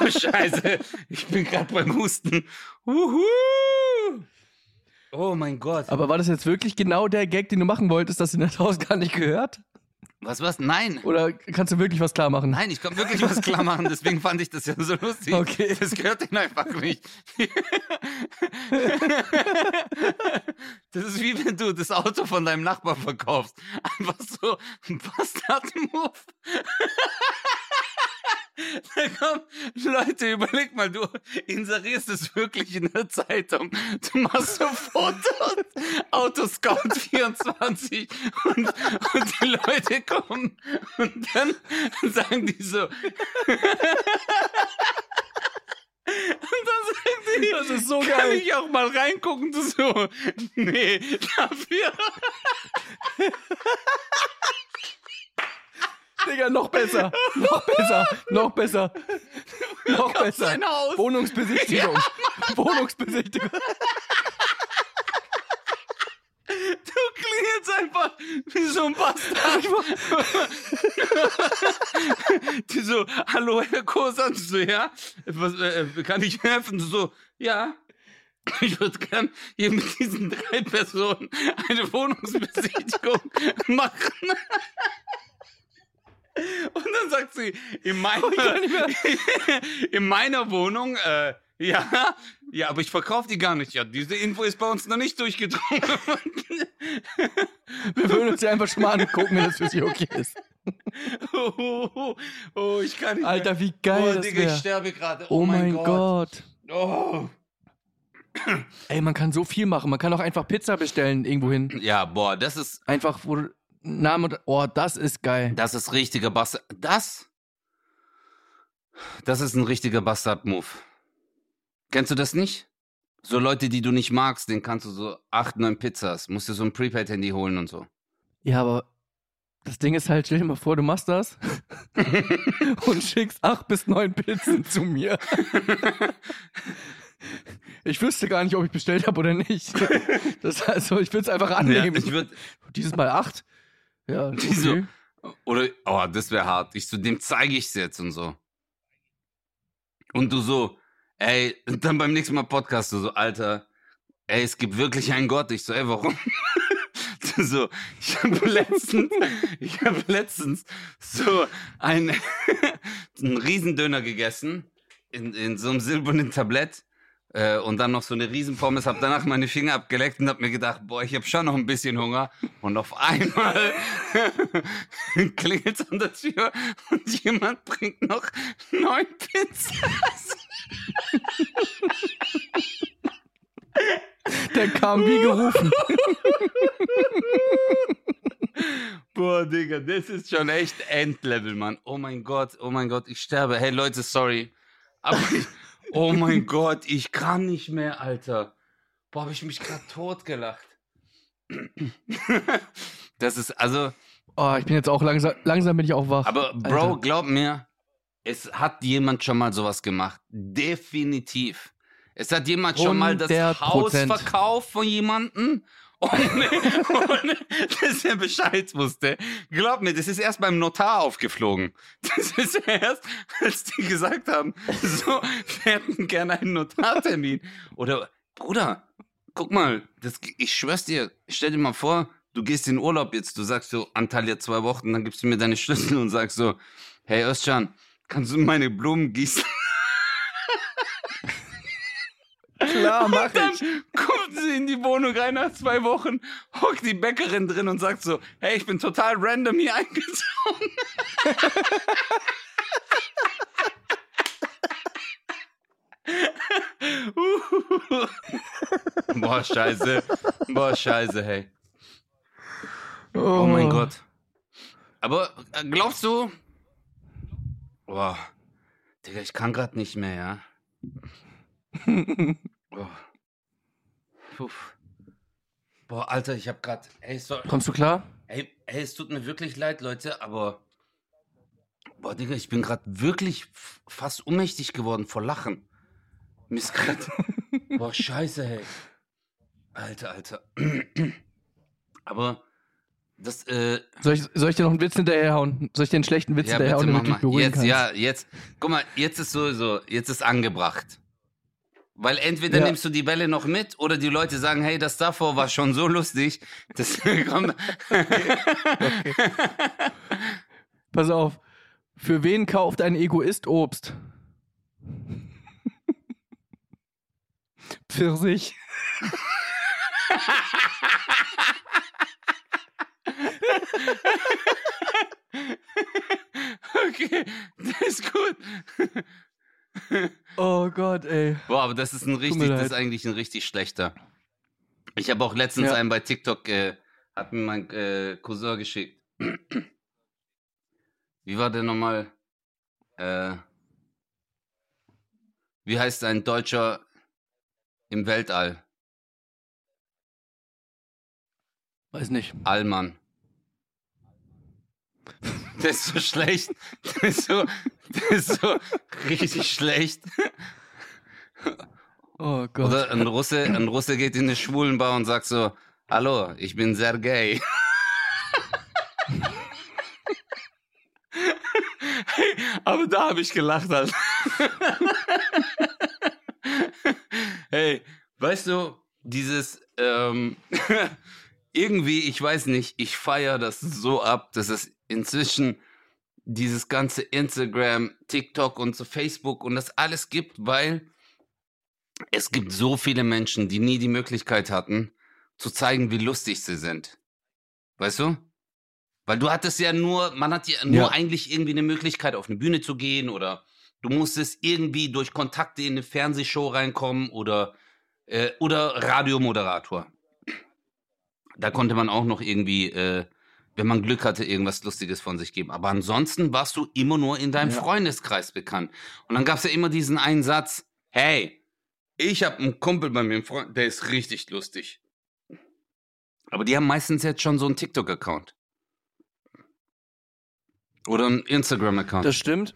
Oh, Scheiße. Ich bin gerade beim Husten. Uhu. Oh mein Gott. Aber war das jetzt wirklich genau der Gag, den du machen wolltest, dass in das Haus gar nicht gehört? Was, was? Nein. Oder kannst du wirklich was klar machen? Nein, ich kann wirklich was klar machen, deswegen fand ich das ja so lustig. Okay. Das gehört ihnen einfach nicht. Das ist wie wenn du das Auto von deinem Nachbar verkaufst. Einfach so ein Bastard-Move. Da kommen Leute, überleg mal, du inserierst es wirklich in der Zeitung. Du machst so Fotos, Autoscout24 und, und die Leute kommen und dann sagen die so. Und dann sagen die, Das ist so kann geil. ich auch mal reingucken? So, nee, dafür. Digga, noch besser. Noch besser. Noch besser. Noch besser. sein Haus. Wohnungsbesichtigung. Wohnungsbesichtigung. Du klingst einfach wie so ein Bastard. Die so, hallo Herr Kosan, so, ja, was, äh, kann ich helfen? So, ja. Ich würde gern hier mit diesen drei Personen eine Wohnungsbesichtigung machen. Und dann sagt sie, in meiner, in meiner Wohnung, äh, ja, ja, aber ich verkaufe die gar nicht. Ja, diese Info ist bei uns noch nicht durchgedrungen. Wir würden uns ja einfach schon mal angucken, wenn das für Sie okay ist. Oh, oh, oh, oh, ich kann nicht Alter, wie mehr. geil oh, das Digga, ich sterbe gerade. Oh mein Gott. Oh. Ey, man kann so viel machen. Man kann auch einfach Pizza bestellen irgendwo hin. Ja, boah, das ist, Einfach, wo Name und. Oh, das ist geil. das ist richtiger Bastard. Das? Das ist ein richtiger Bastard-Move. Kennst du das nicht? So Leute, die du nicht magst, den kannst du so acht, neun Pizzas. Musst du so ein Prepaid-Handy holen und so. Ja, aber das Ding ist halt, stell dir mal vor, du machst das und schickst acht bis neun Pizzen zu mir. Ich wüsste gar nicht, ob ich bestellt habe oder nicht. Das, also, ich würde es einfach annehmen. ich würde Dieses Mal acht. Ja, okay. Oder, oh, das wäre hart. Ich so, dem zeige ich's jetzt und so. Und du so, ey, und dann beim nächsten Mal Podcast, du so, Alter, ey, es gibt wirklich einen Gott. Ich so, ey, warum? So, ich habe letztens, ich habe letztens so einen, einen Riesendöner gegessen in, in so einem silbernen Tablett äh, und dann noch so eine Riesenpommes, hab danach meine Finger abgeleckt und hab mir gedacht, boah, ich habe schon noch ein bisschen Hunger. Und auf einmal klingelt an der Tür und jemand bringt noch neun Pizzas. Der kam wie gerufen. Boah, Digga, das ist schon echt Endlevel, Mann. Oh mein Gott, oh mein Gott, ich sterbe. Hey Leute, sorry. Aber ich, oh mein Gott, ich kann nicht mehr, Alter. Boah, hab ich mich gerade totgelacht. Das ist, also, Oh, ich bin jetzt auch langsam, langsam bin ich auch wach. aber Bro, Alter. glaub mir, es hat jemand schon mal sowas gemacht. Definitiv. Es hat jemand schon mal das 100%. Haus verkauft von jemandem. Ohne, ohne dass er Bescheid wusste. Glaub mir, das ist erst beim Notar aufgeflogen. Das ist erst, als die gesagt haben, so, wir hätten gerne einen Notartermin. Oder, Bruder, guck mal, das, ich schwör's dir, stell dir mal vor, du gehst in Urlaub jetzt, du sagst so, Antalya zwei Wochen, dann gibst du mir deine Schlüssel und sagst so, hey Özcan, kannst du meine Blumen gießen? Klar, mach Dann ich. kommt sie in die Wohnung rein nach zwei Wochen, hockt die Bäckerin drin und sagt so, hey, ich bin total random hier eingezogen. Boah, scheiße. Boah, scheiße, hey. Oh mein Gott. Aber äh, glaubst du? Boah. Digga, ich kann grad nicht mehr, ja. Oh. Boah, Alter, ich hab grad. Ey, so, Kommst du klar? ey, ey, es tut mir wirklich leid, Leute, aber. Boah, Digga, ich bin grad wirklich fast ohnmächtig geworden vor Lachen. Mir ist grad. Boah, scheiße, hey. Alter, Alter. Aber das, äh, Soll ich, soll ich dir noch einen Witz hinterherhauen? Soll ich dir einen schlechten Witz ja, hinterherhauen, damit du dich beruhigen Jetzt, kannst? ja, jetzt. Guck mal, jetzt ist sowieso, jetzt ist angebracht. Weil entweder Ja. nimmst du die Welle noch mit oder die Leute sagen, hey, das davor war schon so lustig. Das kommt. Pass auf. Für wen kauft ein Egoist Obst? Pfirsich. okay, das ist gut. Oh Gott, ey. Boah, aber das ist ein richtig, das ist eigentlich ein richtig schlechter. Ich habe auch letztens Ja. einen bei TikTok, äh, hat mir mein äh, Cousin geschickt. Wie war der nochmal? Äh, wie heißt ein Deutscher im Weltall? Weiß nicht. Allmann. So schlecht. Ist so richtig schlecht. Oh Gott. Oder ein Russe, ein Russe geht in eine Schwulenbar und sagt so, hallo, ich bin sehr gay. Hey, aber da habe ich gelacht halt. hey, weißt du, dieses ähm, irgendwie, ich weiß nicht, ich feiere das so ab, dass es inzwischen dieses ganze Instagram, TikTok und so Facebook und das alles gibt, weil es gibt so viele Menschen, die nie die Möglichkeit hatten, zu zeigen, wie lustig sie sind. Weißt du? Weil du hattest ja nur, man hat ja nur Ja. eigentlich irgendwie eine Möglichkeit, auf eine Bühne zu gehen oder du musstest irgendwie durch Kontakte in eine Fernsehshow reinkommen oder, äh, oder Radiomoderator. Da konnte man auch noch irgendwie, äh, wenn man Glück hatte, irgendwas Lustiges von sich geben. Aber ansonsten warst du immer nur in deinem Ja. Freundeskreis bekannt. Und dann gab es ja immer diesen einen Satz, hey, ich habe einen Kumpel bei mir, Freund, der ist richtig lustig. Aber die haben meistens jetzt schon so einen TikTok-Account. Oder einen Instagram-Account. Das stimmt.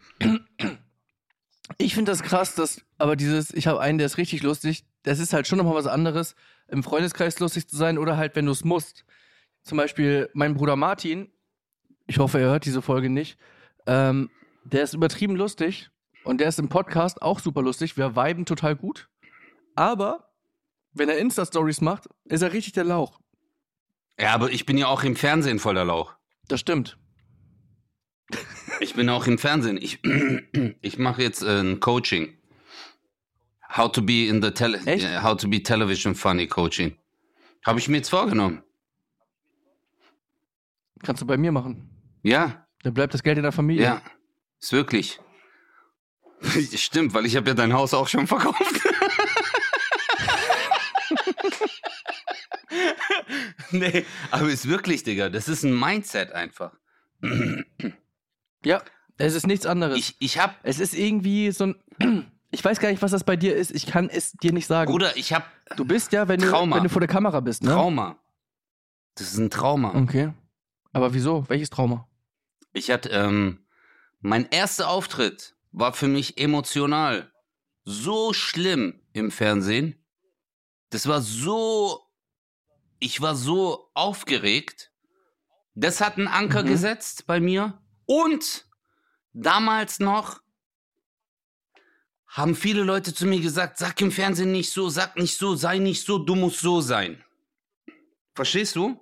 Ich finde das krass, dass, aber dieses, ich habe einen, der ist richtig lustig, das ist halt schon nochmal was anderes, im Freundeskreis lustig zu sein oder halt, wenn du es musst. Zum Beispiel mein Bruder Martin, ich hoffe, er hört diese Folge nicht, ähm, der ist übertrieben lustig und der ist im Podcast auch super lustig. Wir viben total gut. Aber wenn er Insta-Stories macht, ist er richtig der Lauch. Ja, aber ich bin ja auch im Fernsehen voller Lauch. Das stimmt. Ich bin auch im Fernsehen. Ich, ich mache jetzt äh, ein Coaching. How to be in the tele Echt? äh, How to be television funny Coaching. Habe ich mir jetzt vorgenommen. Kannst du bei mir machen. Ja, Dann bleibt das Geld in der Familie. ja, ist wirklich. Stimmt, weil ich habe ja dein Haus auch schon verkauft. nee, aber ist wirklich, Digga. Das ist ein Mindset einfach. Ja, es ist nichts anderes. Ich, ich hab, es ist irgendwie so ein. Ich weiß gar nicht, was das bei dir ist. Ich kann es dir nicht sagen. Bruder, ich hab du bist ja, wenn du, Trauma. wenn du vor der Kamera bist, ne? Trauma. Das ist ein Trauma. Okay. Aber wieso? Welches Trauma? Ich hatte, ähm, mein erster Auftritt war für mich emotional so schlimm im Fernsehen. Das war so, ich war so aufgeregt. Das hat einen Anker Mhm. gesetzt bei mir. Und damals noch haben viele Leute zu mir gesagt, sag im Fernsehen nicht so, sag nicht so, sei nicht so, du musst so sein. Verstehst du?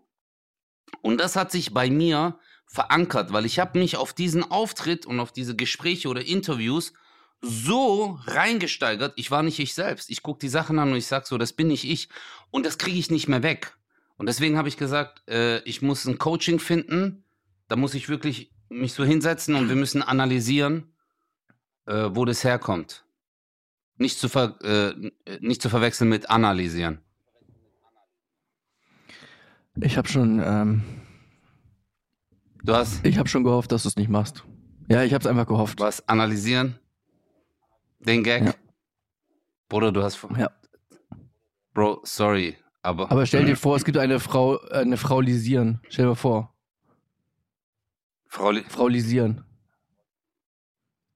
Und das hat sich bei mir verankert, weil ich habe mich auf diesen Auftritt und auf diese Gespräche oder Interviews so reingesteigert, ich war nicht ich selbst. Ich gucke die Sachen an und ich sag so, das bin nicht ich. Und das kriege ich nicht mehr weg. Und deswegen habe ich gesagt, äh, ich muss ein Coaching finden. Da muss ich wirklich mich so hinsetzen und wir müssen analysieren, äh, wo das herkommt. Nicht zu, ver äh, nicht zu verwechseln mit analysieren. Ich habe schon, ähm, Du hast ich habe schon gehofft, dass du es nicht machst. Ja, ich habe es einfach gehofft. was analysieren? Den Gag? Ja. Bruder, du hast. Ja. Bro, sorry, aber. Aber stell dir vor, es gibt eine Frau, äh, eine Frau Lisieren. Stell dir mal vor, Frau, Li- Frau Lisieren.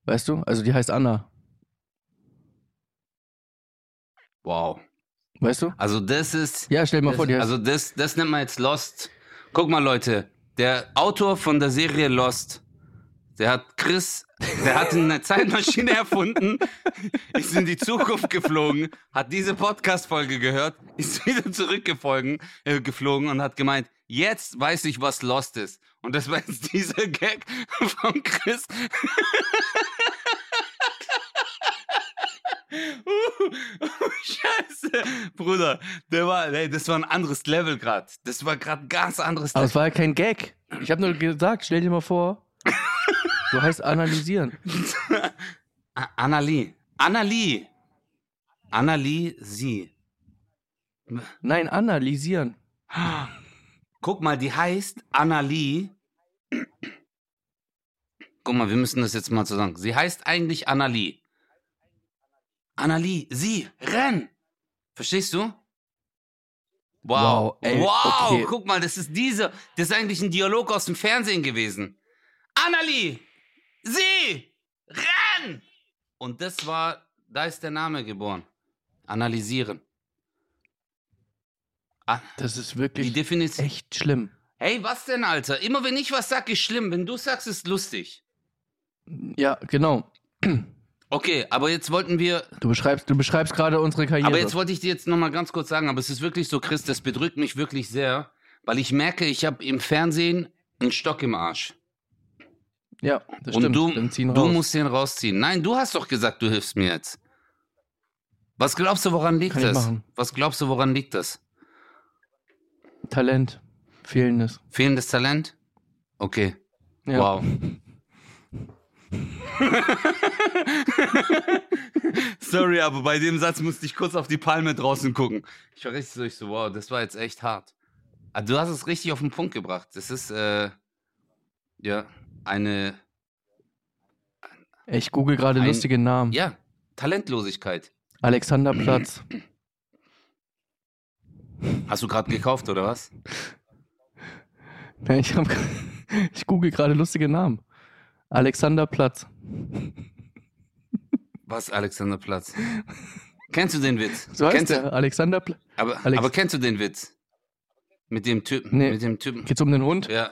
Weißt du? Also die heißt Anna. wow. Weißt du? Also, das ist. Ja, stell dir mal das, vor, die heißt. also, das, das nennt man jetzt Lost. Guck mal, Leute. Der Autor von der Serie Lost, der hat Chris, der hat eine Zeitmaschine erfunden, ist in die Zukunft geflogen, hat diese Podcast-Folge gehört, ist wieder zurückgeflogen äh, geflogen und hat gemeint, jetzt weiß ich, was Lost ist. Und das war jetzt dieser Gag von Chris. Uh, Scheiße, Bruder, der war, ey, das war ein anderes Level gerade. Das war gerade ganz anderes Aber Level. es war ja kein Gag. Ich habe nur gesagt, stell dir mal vor, du heißt analysieren. Annalie. Annalie. Annalie, sie. Nein, analysieren. Guck mal, die heißt Annalie. Guck mal, wir müssen das jetzt mal zusammen. Sie heißt eigentlich Annalie. Annalie, sie, renn! Verstehst du? Wow. Wow, ey, wow, okay. guck mal, das ist diese, das ist eigentlich ein Dialog aus dem Fernsehen gewesen. Annalie, sie, renn! Und das war, da ist der Name geboren. Analysieren. Ah, Das ist die wirklich Definition. echt schlimm. Hey, was denn, Alter? Immer wenn ich was sag, ist schlimm. Wenn du sagst, ist lustig. Ja, genau. Okay, aber jetzt wollten wir. Du beschreibst, du beschreibst gerade unsere Karriere. Aber jetzt wollte ich dir jetzt nochmal ganz kurz sagen, aber es ist wirklich so, Chris, das bedrückt mich wirklich sehr, weil ich merke, ich habe im Fernsehen einen Stock im Arsch. ja, das Und stimmt. du, du musst den rausziehen. Nein, du hast doch gesagt, du hilfst mir jetzt. Was glaubst du, woran liegt Kann das? Was glaubst du, woran liegt das? Talent. Fehlendes. Fehlendes Talent? Okay. Ja. Wow. Sorry, aber bei dem Satz musste ich kurz auf die Palme draußen gucken. Ich war richtig so, ich so, wow, das war jetzt echt hart. Aber du hast es richtig auf den Punkt gebracht. Das ist, äh, ja, eine, Ich google gerade Ein- lustige Namen. ja, Talentlosigkeit. Alexanderplatz. Hast du gerade gekauft, oder was? Nein, ich, hab, ich google gerade lustige Namen. Alexanderplatz. Was, Alexanderplatz? kennst du den Witz? So heißt kennst du, der Alexander. Pla- aber, Alex- aber kennst du den Witz? Mit dem Typen, Nee. mit dem Typen. Geht's um den Hund? Ja,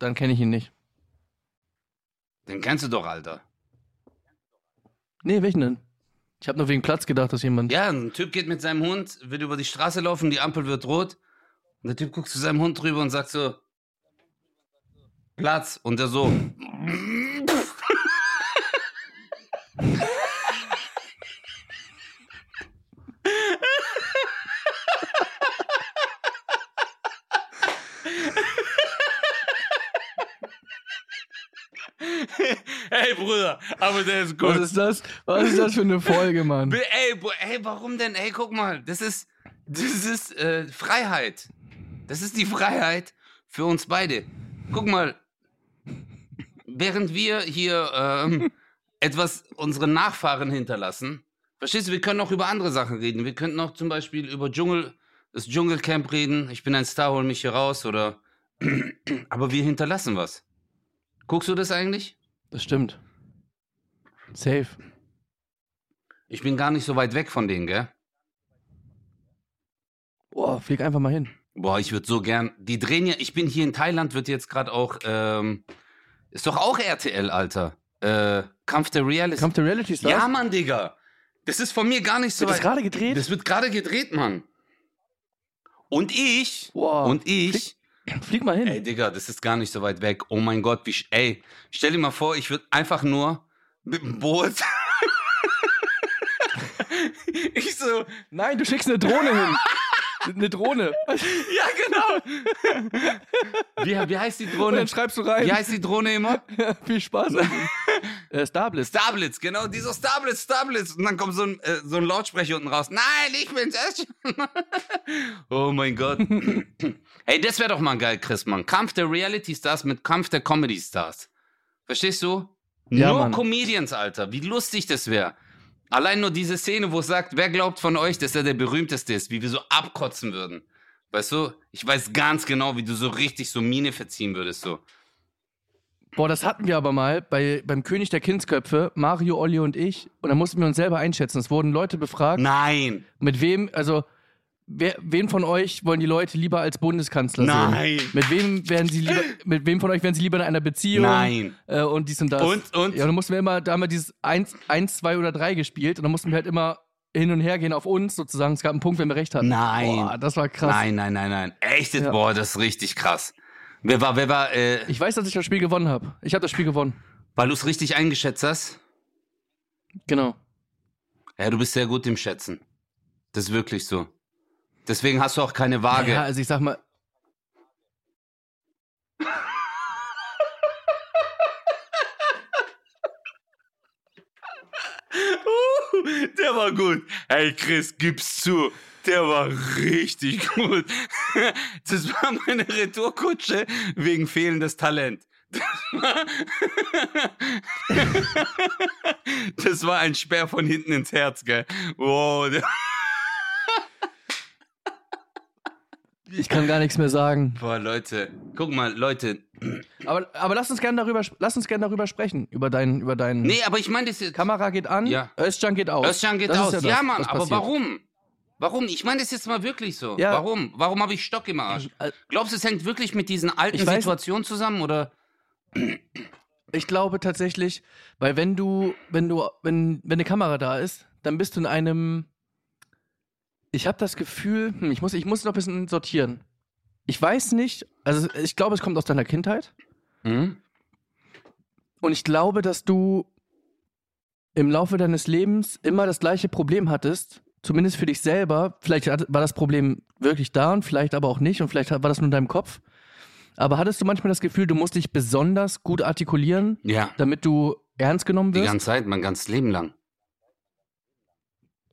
Dann kenne ich ihn nicht. den kennst du doch, Alter. Nee, welchen denn? Ich habe nur wegen Platz gedacht, dass jemand. Ja, ein Typ geht mit seinem Hund, will über die Straße laufen, die Ampel wird rot. Und der Typ guckt zu seinem Hund drüber und sagt so, Platz. Und der so, aber der ist Was ist das? Was ist das für eine Folge, Mann? Ey, ey, warum denn? Ey, guck mal, das ist, das ist äh, Freiheit. Das ist die Freiheit für uns beide. Guck mal, während wir hier ähm, etwas unseren Nachfahren hinterlassen, verstehst du, wir können auch über andere Sachen reden. Wir könnten auch zum Beispiel über Dschungel, das Dschungelcamp reden. Ich bin ein Star, hol mich hier raus oder. Aber wir hinterlassen was. Guckst du das eigentlich? Das stimmt. Safe. Ich bin gar nicht so weit weg von denen, gell? Boah, flieg einfach mal hin. Boah, ich würde so gern. Die drehen ja. Ich bin hier in Thailand, wird jetzt gerade auch. Ähm, ist doch auch RTL, Alter. Äh, Kampf der Reality. Kampf der Reality Stars? ja, Mann, Digga. Das ist von mir gar nicht so Wird das weit. gerade gedreht? Das wird gerade gedreht, Mann. Und ich. Boah. Und ich. Flieg mal hin. Ey, Digga, das ist gar nicht so weit weg. Oh mein Gott, wie. Ey, stell dir mal vor, ich würde einfach nur mit dem Boot. ich so. Nein, du schickst eine Drohne hin. Eine Drohne. Ja, genau. wie, wie heißt die Und Drohne? dann schreibst du rein. Wie heißt die Drohne immer? Viel Spaß. äh, Starblitz. Starblitz, genau, dieser Starblitz, Starblitz. Und dann kommt so ein, äh, so ein Lautsprecher unten raus. Nein, ich bin's oh mein Gott. hey, das wäre doch mal geil, Chris, Mann. Kampf der Reality Stars mit Kampf der Comedy Stars. Verstehst du? Ja, nur Mann. Comedians, Alter. Wie lustig das wäre. Allein nur diese Szene, wo es sagt, wer glaubt von euch, dass er der berühmteste ist, wie wir so abkotzen würden. Weißt du? Ich weiß ganz genau, wie du so richtig so Miene verziehen würdest, so. Boah, das hatten wir aber mal bei, beim König der Kindsköpfe, Mario, Olli und ich. Und da mussten wir uns selber einschätzen. Es wurden Leute befragt, Nein. mit wem, also, wer, wen von euch wollen die Leute lieber als Bundeskanzler Nein. sehen? Mit wem werden sie lieber, mit wem von euch wären sie lieber in einer Beziehung? Nein. Äh, und dies und das. Und, und? Ja, dann mussten wir immer, da haben wir dieses 1, 1, 2 oder 3 gespielt und dann mussten wir halt immer hin und her gehen auf uns sozusagen. Es gab einen Punkt, wenn wir recht hatten. Nein. Boah, das war krass. Nein, nein, nein, nein. Echt? Ja. Boah, das ist richtig krass. Wer war, wer war, äh, Ich weiß, dass ich das Spiel gewonnen habe. Ich habe das Spiel gewonnen. weil du es richtig eingeschätzt hast? Genau. Ja, du bist sehr gut im Schätzen. Das ist wirklich so. Deswegen hast du auch keine Waage. Ja, also ich sag mal, Uh, der war gut. Hey Chris, gib's zu. Der war richtig gut. Das war meine Retourkutsche wegen fehlendes Talent. Das war, das war ein Speer von hinten ins Herz, gell? Wow. der- ich kann gar nichts mehr sagen. Boah, Leute. Guck mal, Leute. Aber, aber lass uns gerne darüber, lass uns gerne darüber sprechen. Über deinen, über deinen. Nee, aber ich meine das jetzt. Kamera geht an, Ja. Özcan geht aus. Özcan geht Das aus. das, Ja, Mann, aber warum? Warum? Ich meine das jetzt mal wirklich so. Ja. Warum? Warum habe ich Stock im Arsch? Äh, Glaubst du, es hängt wirklich mit diesen alten weiß- Situationen zusammen oder? Ich glaube tatsächlich, weil wenn du, wenn du, wenn, wenn eine Kamera da ist, dann bist du in einem. Ich habe das Gefühl, hm, ich muss, ich muss noch ein bisschen sortieren. Ich weiß nicht, also ich glaube, es kommt aus deiner Kindheit. Hm? Und ich glaube, dass du im Laufe deines Lebens immer das gleiche Problem hattest, zumindest für dich selber. Vielleicht hat- war das Problem wirklich da und vielleicht aber auch nicht und vielleicht war das nur in deinem Kopf. Aber hattest du manchmal das Gefühl, du musst dich besonders gut artikulieren, Ja, damit du ernst genommen die wirst? ganze Zeit, mein ganzes Leben lang.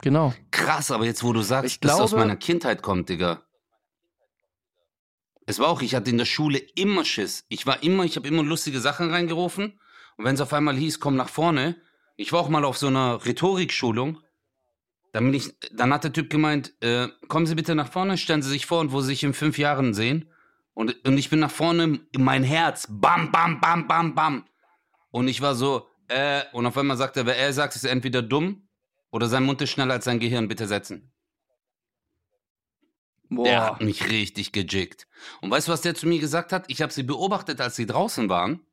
Genau. Krass, aber jetzt, wo du sagst, Ich dass es aus meiner Kindheit kommt, Digga. Es war auch, ich hatte in der Schule immer Schiss. Ich war immer, ich habe immer lustige Sachen reingerufen. Und wenn es auf einmal hieß, komm nach vorne, ich war auch mal auf so einer Rhetorikschulung. Dann, bin ich, dann hat der Typ gemeint, äh, kommen Sie bitte nach vorne, stellen Sie sich vor und wo Sie sich in fünf Jahren sehen. Und, und ich bin nach vorne, mein Herz, bam, bam, bam, bam, bam. Und ich war so, Äh, und auf einmal sagt er, wer er sagt, ist entweder dumm oder sein Mund ist schneller als sein Gehirn, bitte setzen. Boah. Der hat mich richtig gejiggt. Und weißt du, was der zu mir gesagt hat? Ich habe sie beobachtet, als sie draußen waren,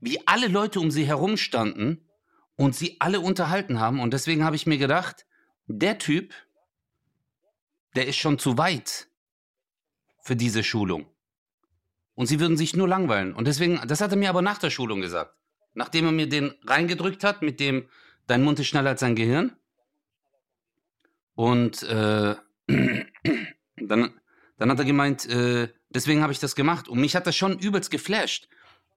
wie alle Leute um sie herum standen und sie alle unterhalten haben. Und deswegen habe ich mir gedacht, der Typ, der ist schon zu weit für diese Schulung. Und sie würden sich nur langweilen. Und deswegen, das hat er mir aber nach der Schulung gesagt. Nachdem er mir den reingedrückt hat, mit dem, dein Mund ist schneller als dein Gehirn. Und äh, dann, dann hat er gemeint, äh, deswegen habe ich das gemacht. Und mich hat das schon übelst geflasht.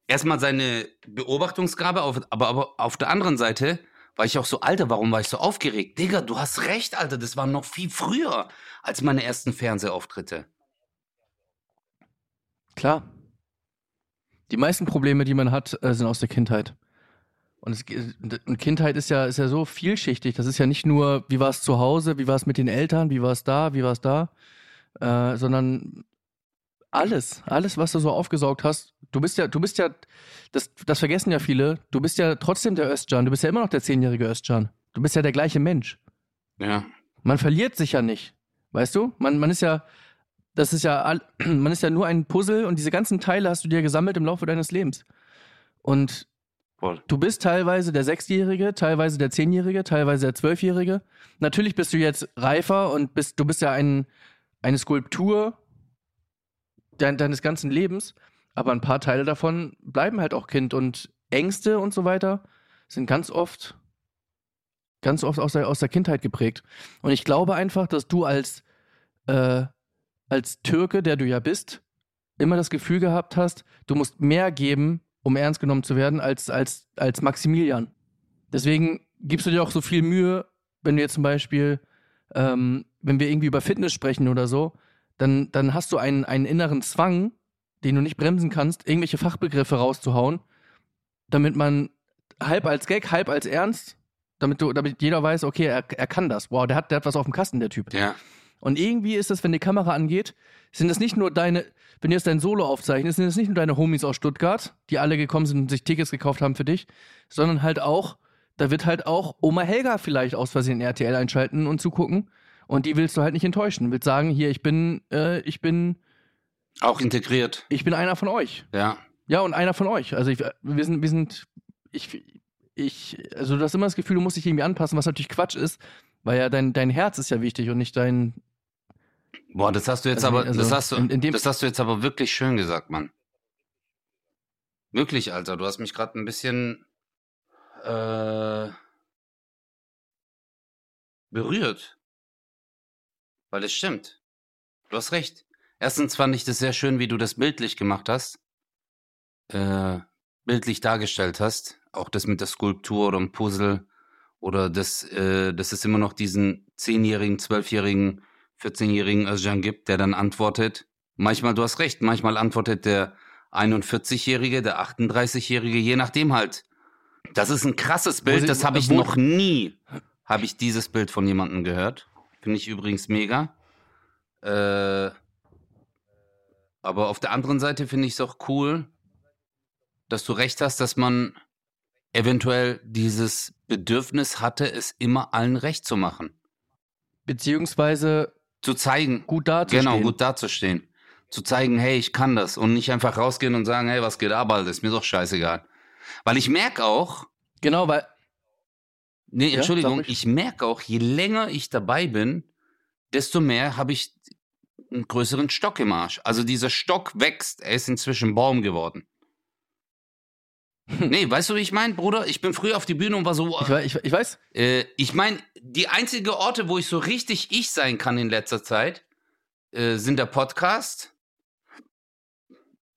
Erstmal seine Beobachtungsgabe, auf, aber, aber auf der anderen Seite war ich auch so, Alter, warum war ich so aufgeregt? Digga, du hast recht, Alter, das war noch viel früher als meine ersten Fernsehauftritte. Klar. Die meisten Probleme, die man hat, äh, sind aus der Kindheit. Und, es, und Kindheit ist ja, ist ja so vielschichtig. Das ist ja nicht nur, wie war es zu Hause, wie war es mit den Eltern, wie war es da, wie war es da, äh, sondern alles, alles, was du so aufgesaugt hast. Du bist ja, du bist ja, das, das vergessen ja viele, du bist ja trotzdem der Östjan, du bist ja immer noch der zehnjährige Östjan. Du bist ja der gleiche Mensch. Ja. Man verliert sich ja nicht. Weißt du? Man, man ist ja, das ist ja, all- man ist ja nur ein Puzzle und diese ganzen Teile hast du dir gesammelt im Laufe deines Lebens. Und. Du bist teilweise der Sechsjährige, teilweise der Zehnjährige, teilweise der Zwölfjährige. Natürlich bist du jetzt reifer und bist, du bist ja ein, eine Skulptur dein, deines ganzen Lebens, aber ein paar Teile davon bleiben halt auch Kind und Ängste und so weiter sind ganz oft, ganz oft aus der, aus der Kindheit geprägt. Und ich glaube einfach, dass du als, äh, als Türke, der du ja bist, immer das Gefühl gehabt hast, du musst mehr geben, um ernst genommen zu werden, als, als, als Maximilian. Deswegen gibst du dir auch so viel Mühe, wenn du jetzt zum Beispiel, ähm, wenn wir irgendwie über Fitness sprechen oder so, dann, dann hast du einen, einen inneren Zwang, den du nicht bremsen kannst, irgendwelche Fachbegriffe rauszuhauen, damit man halb als Gag, halb als Ernst, damit du, damit jeder weiß, okay, er, er kann das. Wow, der hat, der hat was auf dem Kasten, der Typ. Ja. Und irgendwie ist es, wenn die Kamera angeht, sind es nicht nur deine, wenn du jetzt dein Solo aufzeichnest, sind es nicht nur deine Homies aus Stuttgart, die alle gekommen sind und sich Tickets gekauft haben für dich, sondern halt auch, da wird halt auch Oma Helga vielleicht aus Versehen RTL einschalten und zugucken. Und die willst du halt nicht enttäuschen. Willst sagen, hier, ich bin, äh, ich bin, Auch integriert. ich bin einer von euch. Ja. Ja, und einer von euch. Also ich, wir sind, wir sind, ich, ich, also du hast immer das Gefühl, du musst dich irgendwie anpassen, was natürlich Quatsch ist, weil ja dein, dein Herz ist ja wichtig und nicht dein, Boah, das hast du jetzt Also, aber, also das hast du, in- in das hast du jetzt aber wirklich schön gesagt, Mann. Wirklich, Alter, du hast mich gerade ein bisschen äh, berührt. Weil es stimmt. Du hast recht. Erstens fand ich das sehr schön, wie du das bildlich gemacht hast. Äh, bildlich dargestellt hast. Auch das mit der Skulptur oder dem Puzzle. Oder das, äh, dass es immer noch diesen 10-jährigen, 12-jährigen, 14-jährigen Özcan gibt, der dann antwortet. Manchmal, du hast recht, manchmal antwortet der 41-jährige, der 38-jährige, je nachdem halt. Das ist ein krasses Bild, das habe ich noch nie, habe ich dieses Bild von jemandem gehört. Finde ich übrigens mega. Äh, aber auf der anderen Seite finde ich es auch cool, dass du recht hast, dass man eventuell dieses Bedürfnis hatte, es immer allen recht zu machen. beziehungsweise Zu zeigen, gut dazustehen. genau, gut dazustehen. Zu zeigen, hey, ich kann das und nicht einfach rausgehen und sagen, hey, was geht ab, Alter, ist mir doch scheißegal. Weil ich merke auch, Genau, weil, nee, Ja, Entschuldigung, sag ruhig. ich merke auch, je länger ich dabei bin, desto mehr habe ich einen größeren Stock im Arsch. Also dieser Stock wächst, er ist inzwischen Baum geworden. nee, weißt du, wie ich meine, Bruder? Ich bin früher auf die Bühne und war so, ich, ich, ich weiß, Äh, ich meine, die einzige Orte, wo ich so richtig ich sein kann in letzter Zeit, äh, sind der Podcast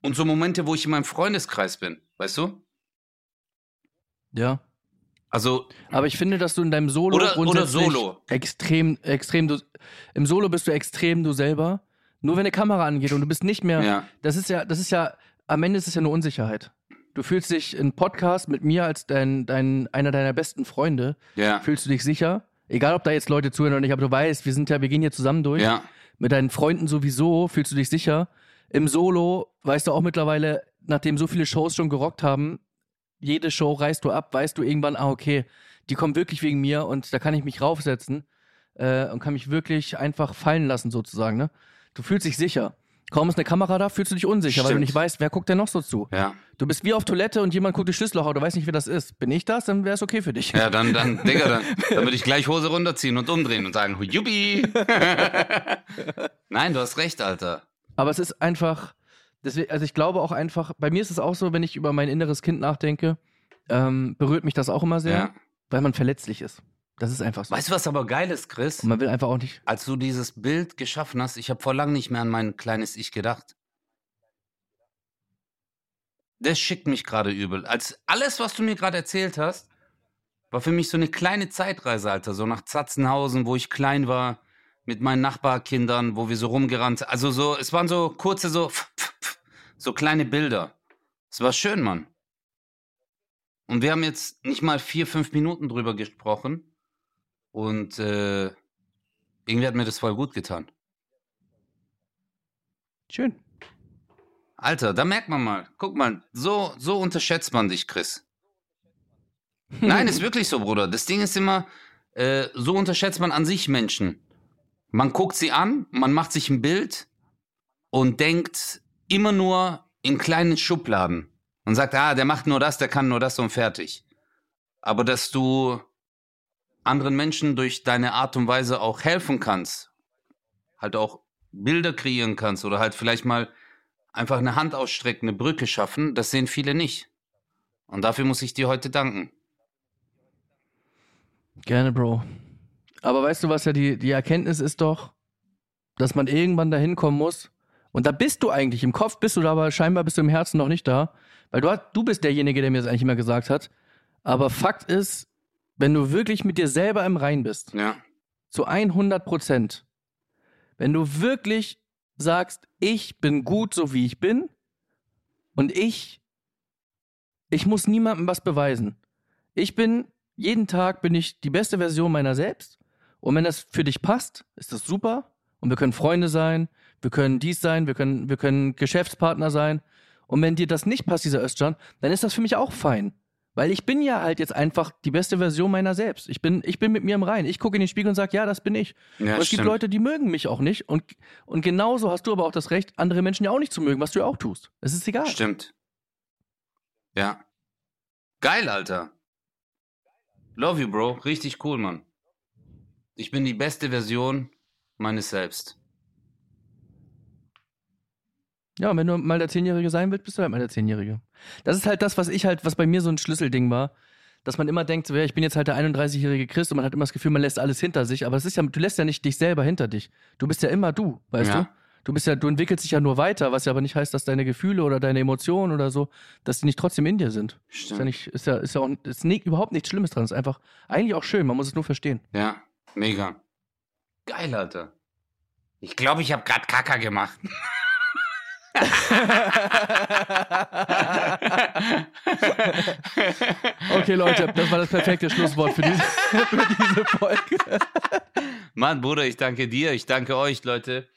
und so Momente, wo ich in meinem Freundeskreis bin, weißt du? ja. Also, Aber ich finde, dass du in deinem Solo Oder- oder Solo. extrem, extrem, du, im Solo bist du extrem du selber. Nur wenn eine Kamera angeht und du bist nicht mehr, ja, das ist ja, das ist ja, am Ende ist es ja nur Unsicherheit. Du fühlst dich in Podcast mit mir als dein, dein, einer deiner besten Freunde, ja, fühlst du dich sicher. Egal, ob da jetzt Leute zuhören oder nicht, aber du weißt, wir sind ja, wir gehen hier zusammen durch. ja, Mit deinen Freunden sowieso fühlst du dich sicher. Im Solo weißt du auch mittlerweile, nachdem so viele Shows schon gerockt haben, jede Show reißt du ab, weißt du irgendwann, ah, okay, die kommen wirklich wegen mir und da kann ich mich raufsetzen äh, und kann mich wirklich einfach fallen lassen, sozusagen. Ne? Du fühlst dich sicher. Kaum ist eine Kamera da, fühlst du dich unsicher, weil du Stimmt. nicht weißt, wer guckt denn noch so zu. Ja. Du bist wie auf Toilette und jemand guckt die Schlüsselloch, du weißt nicht, wer das ist. Bin ich das, dann wäre es okay für dich. Ja, dann, dann, Digga, dann, dann würde ich gleich Hose runterziehen und umdrehen und sagen, Jubi! Nein, du hast recht, Alter. Aber es ist einfach, deswegen, also ich glaube auch einfach, bei mir ist es auch so, wenn ich über mein inneres Kind nachdenke, ähm, berührt mich das auch immer sehr, Ja. weil man verletzlich ist. Das ist einfach so. Weißt du, was aber geil ist, Chris? Und man will einfach auch nicht. Als du dieses Bild geschaffen hast, ich habe vor lang nicht mehr an mein kleines Ich gedacht. Das schickt mich gerade übel. Als alles, was du mir gerade erzählt hast, war für mich so eine kleine Zeitreise, Alter. So nach Zatzenhausen, wo ich klein war, mit meinen Nachbarkindern, wo wir so rumgerannt. Also so, es waren so kurze, so, so kleine Bilder. Es war schön, Mann. Und wir haben jetzt nicht mal vier, fünf Minuten drüber gesprochen. Und äh, irgendwie hat mir das voll gut getan. Schön. Alter, da merkt man mal. Guck mal, so, so unterschätzt man dich, Chris. Nein, ist wirklich so, Bruder. Das Ding ist immer, äh, so unterschätzt man an sich Menschen. Man guckt sie an, man macht sich ein Bild und denkt immer nur in kleinen Schubladen und sagt, ah, der macht nur das, der kann nur das und fertig. Aber dass du anderen Menschen durch deine Art und Weise auch helfen kannst, halt auch Bilder kreieren kannst oder halt vielleicht mal einfach eine Hand ausstrecken, eine Brücke schaffen, das sehen viele nicht. Und dafür muss ich dir heute danken. Gerne, Bro. Aber weißt du, was ja die, die Erkenntnis ist doch, dass man irgendwann dahin kommen muss. Und da bist du eigentlich. Im Kopf bist du da, aber scheinbar bist du im Herzen noch nicht da. Weil du, du bist derjenige, der mir das eigentlich immer gesagt hat. Aber Fakt ist, wenn du wirklich mit dir selber im Rein bist, Ja. zu 100 Prozent, wenn du wirklich sagst, ich bin gut, so wie ich bin, und ich, ich muss niemandem was beweisen. Ich bin, jeden Tag bin ich die beste Version meiner selbst. Und wenn das für dich passt, ist das super. Und wir können Freunde sein, wir können dies sein, wir können, wir können Geschäftspartner sein. Und wenn dir das nicht passt, dieser Özcan, dann ist das für mich auch fein. Weil ich bin ja halt jetzt einfach die beste Version meiner selbst. Ich bin, ich bin mit mir im Rein. Ich gucke in den Spiegel und sage, ja, das bin ich. Ja, und es gibt stimmt. Leute, die mögen mich auch nicht. Und, und genauso hast du aber auch das Recht, andere Menschen ja auch nicht zu mögen, was du ja auch tust. Es ist egal. Stimmt. Ja. Geil, Alter. Love you, Bro. Richtig cool, Mann. Ich bin die beste Version meines Selbst. Ja, und wenn du mal der Zehnjährige sein willst, bist du halt mal der Zehnjährige. Das ist halt das, was ich halt, was bei mir so ein Schlüsselding war, dass man immer denkt, so, ja, ich bin jetzt halt der 31-jährige Christ und man hat immer das Gefühl, man lässt alles hinter sich, aber es ist ja, du lässt ja nicht dich selber hinter dich. Du bist ja immer du, weißt Ja. du? Du bist ja, du entwickelst dich ja nur weiter, was ja aber nicht heißt, dass deine Gefühle oder deine Emotionen oder so, dass die nicht trotzdem in dir sind. Ist ja Stimmt. nicht, ist ja, ist ja auch, ist nie, überhaupt nichts Schlimmes dran. Ist einfach eigentlich auch schön, man muss es nur verstehen. Ja, mega. Geil, Alter. Ich glaube, ich habe gerade Kaka gemacht. Okay, Leute, das war das perfekte Schlusswort für diese, für diese Folge. Mann, Bruder, ich danke dir, ich danke euch, Leute.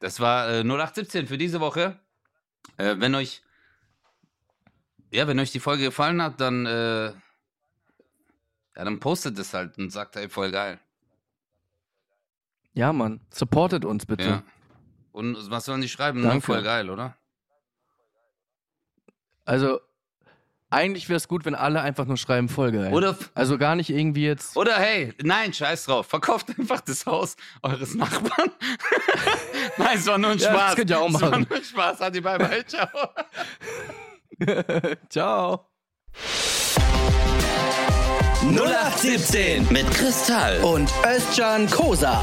Das war äh, 0817 für diese Woche. Äh, wenn euch, ja, wenn euch die Folge gefallen hat, dann, äh, ja, dann postet es halt und sagt, ey, voll geil. Ja, Mann, supportet uns bitte. Ja. Und was sollen die schreiben? Danke. voll geil, oder? Also, eigentlich wäre es gut, wenn alle einfach nur schreiben, voll geil. Oder, Also gar nicht irgendwie jetzt. oder hey, nein, scheiß drauf. Verkauft einfach das Haus eures Nachbarn. nein, es war nur ein Ja, das Spaß. könnt ihr auch Es war machen. nur ein Spaß. Adi, bye, bye, ciao. Ciao. 0817 Mit Kristall. und Özcan Kosa.